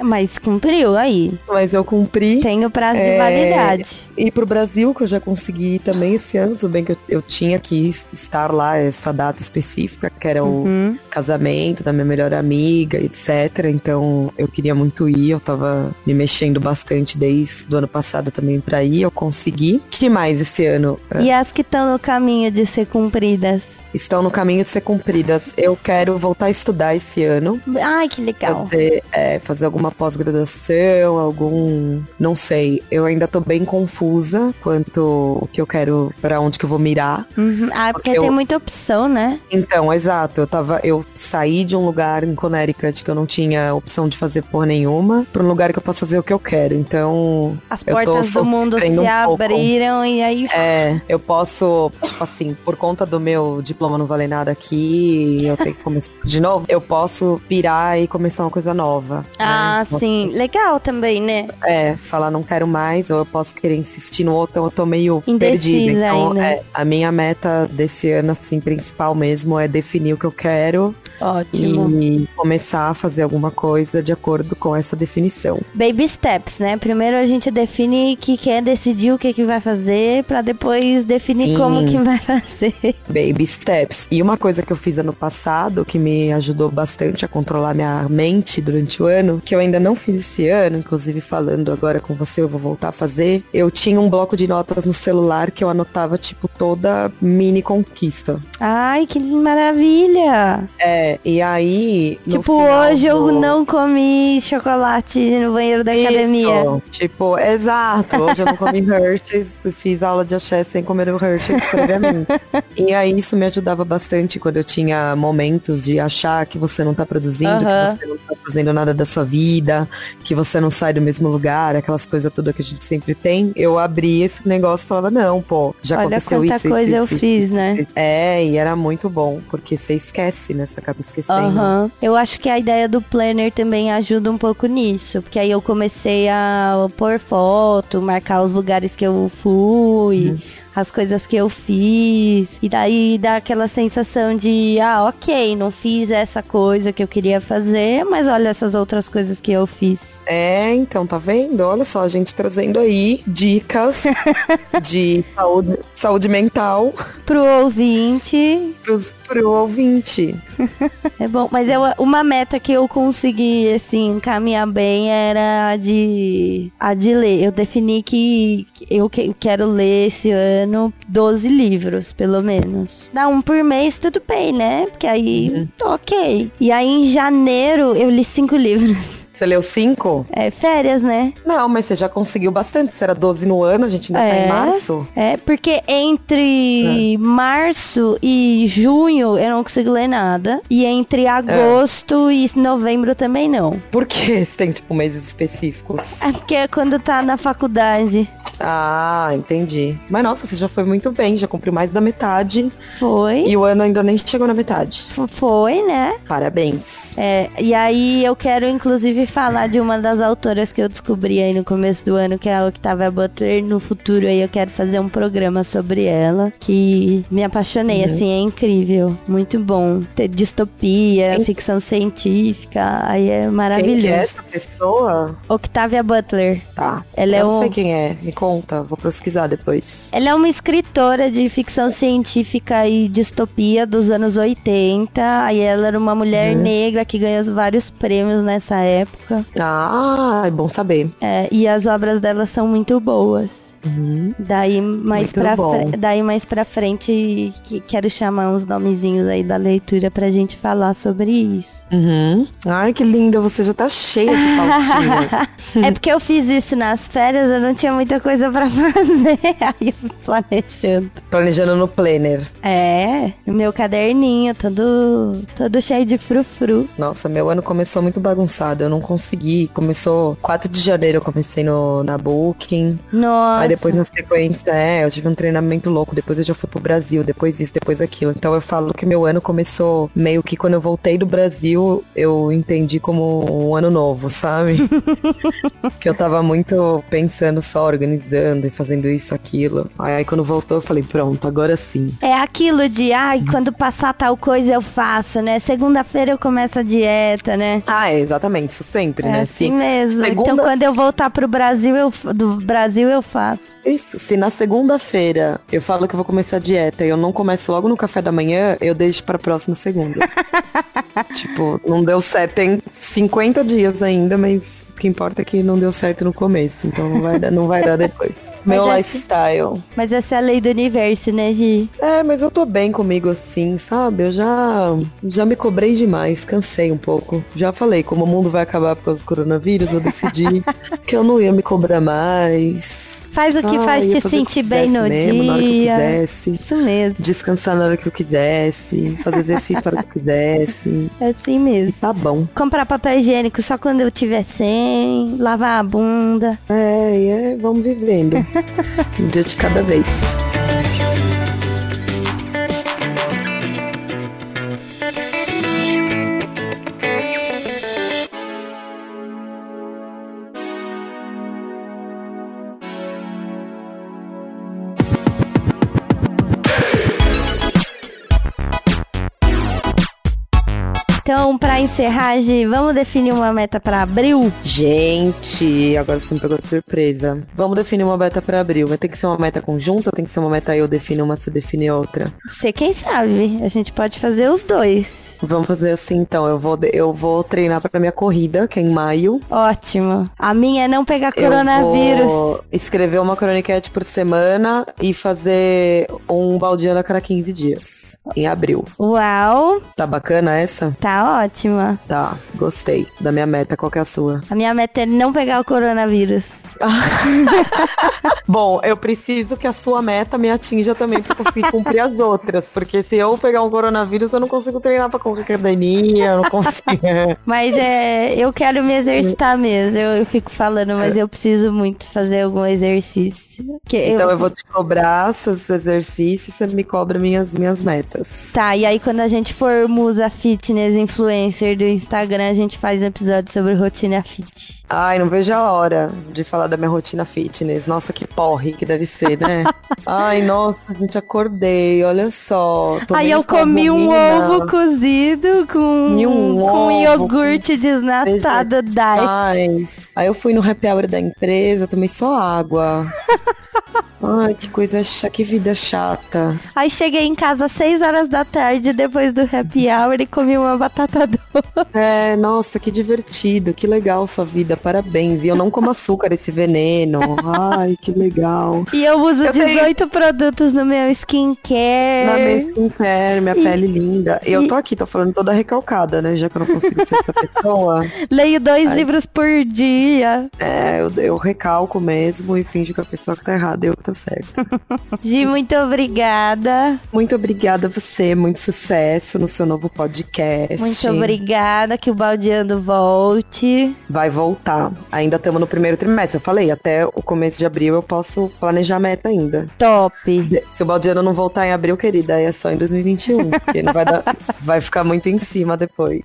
Mas cumpriu aí. Mas eu cumpri. Tem o prazo de É, validade. E pro Brasil, que eu já consegui ir também esse ano, tudo bem que eu, eu tinha que estar lá, essa data específica, que era o Uhum. casamento da minha melhor amiga, etc. Então eu queria muito ir, eu tava me mexendo bastante desde o ano passado também pra ir, eu consegui. que mais esse ano? E as que estão no caminho de ser cumpridas? Estão no caminho de ser cumpridas. Eu quero voltar a estudar esse ano. Ai, que legal. Fazer, é, fazer alguma pós-graduação, algum. Não sei. Eu ainda tô bem confusa quanto o que eu quero, pra onde que eu vou mirar. Uhum. Ah, porque Porque eu- tem muita opção, né? Então, exato. Eu tava. Eu saí de um lugar em Connecticut que eu não tinha opção de fazer por nenhuma, pra um lugar que eu posso fazer o que eu quero. Então, As Eu portas do mundo se um pouco. abriram e aí. é, eu posso, tipo assim, por conta do meu diploma não valer nada aqui, eu tenho que começar de novo, eu posso pirar e começar uma coisa nova. Ah, né? sim. Legal também, né? É, falar não quero mais, ou eu posso querer insistir no outro, então eu tô meio Indecisa perdida. Então, é, a minha meta desse ano, assim, principal mesmo, é definir o que eu quero Ótimo. e começar a fazer alguma coisa de acordo com essa definição. Baby steps, né? Primeiro a gente define que quer decidir o que, que vai fazer, pra depois definir Sim. como que vai [laughs] fazer. Baby steps. E uma coisa que eu fiz ano passado, que me ajudou bastante a controlar minha mente durante o ano, que eu ainda não fiz esse ano, inclusive falando agora com você, eu vou voltar a fazer. Eu tinha um bloco de notas no celular que eu anotava, tipo, toda mini conquista. Ai, que maravilha! É, e aí. tipo, hoje eu do- não comi chocolate no banheiro da academia. Isso, tipo, exato. Hoje eu não comi [laughs] Hershey's, fiz aula de axé sem comer o Hershey's previamente. [laughs] e aí isso me ajudava bastante quando eu tinha momentos de achar que você não tá produzindo, Aham. que você não tá fazendo nada da sua vida, que você não sai do mesmo lugar, aquelas coisas todas que a gente sempre tem. Eu abri esse negócio e falava, não, pô, já Olha aconteceu quanta isso, coisa isso, eu isso, fiz, isso, né? É, e era muito bom, porque você esquece, né? Você acaba esquecendo. Aham. Eu acho que a ideia do planner também ajuda um pouco nisso. Porque aí eu comecei a pôr foto, marcar os lugares que eu fui, Uhum. as coisas que eu fiz. E daí dá aquela sensação de, ah, ok, não fiz essa coisa que eu queria fazer, mas olha essas outras coisas que eu fiz. É, então, tá vendo? Olha só, a gente trazendo aí dicas [laughs] de saúde, saúde mental Pro ouvinte, pros, pro ouvinte. [laughs] É bom, mas eu, uma meta que eu consegui, assim, caminhar bem era a de, a de ler. Eu defini que eu que- quero ler esse ano 12 livros, pelo menos. Dá um por mês, tudo bem, né? Porque aí, ok. E aí, em janeiro, eu li cinco livros. Você leu cinco? É férias, né? Não, mas você já conseguiu bastante. Você era 12 no ano, a gente ainda tá em É. março. É, porque entre março e junho eu não consigo ler nada. E entre agosto e novembro também não. Por que [laughs] você tem, tipo, meses específicos? É porque é quando tá na faculdade. Ah, entendi. Mas nossa, você já foi muito bem, já cumpriu mais da metade. Foi. E o ano ainda nem chegou na metade. Foi, né? Parabéns. É, e aí eu quero inclusive falar de uma das autoras que eu descobri aí no começo do ano, que é a Octavia Butler. No futuro aí eu quero fazer um programa sobre ela, que me apaixonei, assim, é incrível. Muito bom. Ter distopia, Quem- ficção científica, aí é Quem maravilhoso. que é essa pessoa? Octavia Butler. Tá. Ela é eu não um- sei quem é. Me conta, vou pesquisar depois. Ela é uma escritora de ficção científica e distopia dos anos 80. Aí ela era uma mulher Uhum. negra que ganhou vários prêmios nessa época. Ah, é bom saber. É, e as obras dela são muito boas. Uhum. Daí mais, pra daí mais pra frente que- quero chamar uns nomezinhos aí da leitura pra gente falar sobre isso. Uhum. Ai, que linda, você já tá cheia de pautinhas. [laughs] é porque eu fiz isso nas férias, eu não tinha muita coisa pra [laughs] fazer. Aí eu fui planejando. Planejando no planner. É, meu caderninho todo, todo cheio de frufru. Nossa, meu ano começou muito bagunçado. Eu não consegui. Começou 4 de janeiro, eu comecei no, na Booking. Nossa. Depois na sequência, é, eu tive um treinamento louco. Depois eu já fui pro Brasil, depois isso, depois aquilo. Então eu falo que meu ano começou meio que quando eu voltei do Brasil, eu entendi como um ano novo, sabe? [laughs] que eu tava muito pensando só, organizando e fazendo isso, aquilo. Aí, aí quando voltou, eu falei, pronto, agora sim. É aquilo de, ai, quando passar tal coisa eu faço, né? Segunda-feira eu começo a dieta, né? Ah, é, exatamente, isso sempre, É né? assim Se- mesmo. segunda- Então quando eu voltar pro Brasil, eu, do Brasil eu faço. Isso, se na segunda-feira eu falo que eu vou começar a dieta e eu não começo logo no café da manhã, eu deixo pra próxima segunda. [laughs] tipo, não deu certo. Tem 50 dias ainda, mas o que importa é que não deu certo no começo. Então não vai dar, não vai dar depois. [laughs] Meu lifestyle. Mas essa é a lei do universo, né, Gi? É, mas eu tô bem comigo assim, sabe? Eu já, já me cobrei demais, cansei um pouco. Já falei, como o mundo vai acabar por causa do coronavírus, eu decidi [laughs] que eu não ia me cobrar mais. Faz o que Ah, faz te sentir bem no mesmo, na hora que eu dia. quisesse. Isso mesmo. descansar na hora que eu quisesse, fazer exercício na hora que eu quisesse. É assim E mesmo. tá bom. Comprar papel higiênico só quando eu tiver sem, lavar a bunda. É, e é, vamos vivendo. [laughs] um dia de cada vez. Então, pra encerrar, Gi, vamos definir uma meta pra abril? Gente, agora você me pegou de surpresa. Vamos definir uma meta pra abril. Vai ter que ser uma meta conjunta ou tem que ser uma meta eu defino uma, você define outra? Você quem sabe? A gente pode fazer os dois. Vamos fazer assim então. Eu vou, eu vou treinar pra minha corrida, que é em maio. Ótimo. A minha é não pegar Eu coronavírus. vou escrever uma croniquete por semana e fazer um baldeando a cada 15 dias. Em abril. Uau, Tá bacana essa? tá ótima. Tá, gostei da minha meta. Qual que é a sua? A minha meta é não pegar o coronavírus. [laughs] Bom, eu preciso que a sua meta me atinja também pra conseguir cumprir as outras. Porque se eu pegar um coronavírus, eu não consigo treinar pra qualquer academia, eu não consigo. [laughs] Mas é, eu quero me exercitar mesmo. Eu, eu fico falando, mas eu preciso muito fazer algum exercício. Então eu vou te cobrar seus exercícios, você me cobra minhas, minhas metas. Tá, e aí quando a gente for musa fitness influencer do Instagram, a gente faz um episódio sobre rotina fit. Ai, não vejo a hora de falar da minha rotina fitness. Nossa, que porre que deve ser, né? [laughs] Ai, nossa, gente, acordei, olha só. aí eu comi um ovo cozido com, um com ovo iogurte desnatado diet. Ai, aí eu fui no happy hour da empresa, tomei só água. [laughs] Ai, que coisa chata, que vida chata. Aí cheguei em casa às 6 horas da tarde, depois do happy hour, e comi uma batata [laughs] doce. É, nossa, que divertido, que legal sua vida, parabéns. E eu não como açúcar, esse veneno. Ai, que legal. E eu uso eu 18 tenho... produtos no meu skincare. Na minha skincare, minha e... pele linda. E eu tô aqui, tô falando toda recalcada, né? Já que eu não consigo ser essa pessoa. Leio dois Ai. livros por dia. É, eu, eu recalco mesmo e finjo que a pessoa que tá errada, eu que tá certo. [laughs] Gi, muito obrigada. Muito obrigada a você, muito sucesso no seu novo podcast. Muito obrigada, que o Baldeando volte. Vai voltar. Ainda estamos no primeiro trimestre. Eu falei, até o começo de abril eu posso planejar a meta ainda. Top. Se o Baldeano não voltar em abril, querida, é só em 2021. porque não vai, dar, [laughs] vai ficar muito em cima depois.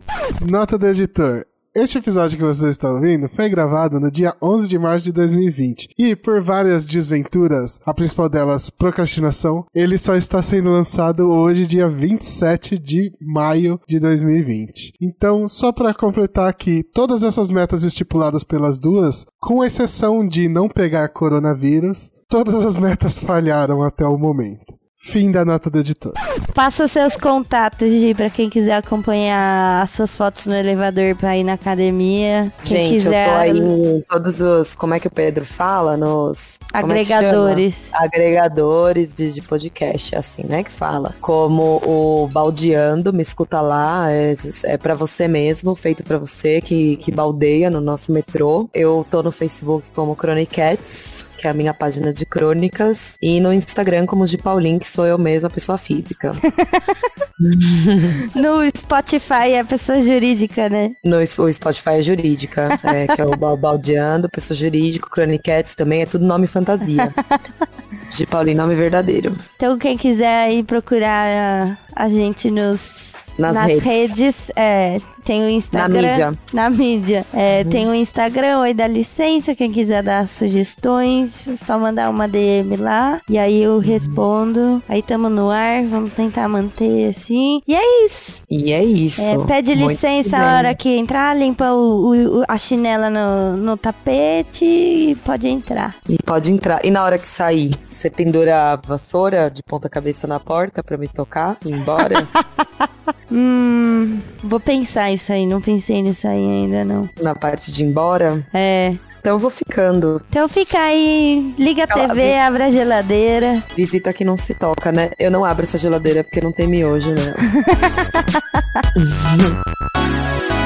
[laughs] Nota do editor. Este episódio que vocês estão ouvindo foi gravado no dia 11 de março de 2020 e, por várias desventuras, a principal delas, procrastinação, ele só está sendo lançado hoje, dia 27 de maio de 2020. Então, só para completar aqui, todas essas metas estipuladas pelas duas, com exceção de não pegar coronavírus, todas as metas falharam até o momento. Fim da nota do editor. Passa os seus contatos, Gi, pra quem quiser acompanhar as suas fotos no elevador pra ir na academia. Quem Gente, quiser... eu tô aí em todos os. Como é que o Pedro fala? Nos. É Agregadores. É Agregadores de, de podcast, assim, né? Que fala. Como o Baldeando, me escuta lá. É, é pra você mesmo, feito pra você, que, que baldeia no nosso metrô. Eu tô no Facebook como Chronicats que é a minha página de crônicas, e no Instagram como de Paulinho, que sou eu mesma, pessoa física. [laughs] no Spotify é pessoa jurídica, né? No o Spotify é jurídica, é, que é o Baldeando, pessoa jurídica, Croniquetes também, é tudo nome fantasia. de Paulinho, nome verdadeiro. Então quem quiser aí procurar a, a gente nos nas, nas redes. redes. é, tem o Instagram. Na mídia. Na mídia. É, uhum. Tem o Instagram, Oi da Licença, quem quiser dar sugestões, só mandar uma DM lá. E aí eu uhum. respondo. Aí tamo no ar, vamos tentar manter assim. E é isso. E é isso. É, pede licença a hora que entrar, limpa o, o, a chinela no, no tapete e pode entrar. E pode entrar. E na hora que sair, você pendura a vassoura de ponta cabeça na porta pra me tocar e ir embora? [laughs] hum, vou pensar isso aí, não pensei nisso aí ainda não. Na parte de ir embora? É. Então eu vou ficando. Então fica aí, liga a TV, Ela... abre a geladeira. Visita que não se toca, né? Eu não abro essa geladeira porque não tem miojo, né? [laughs]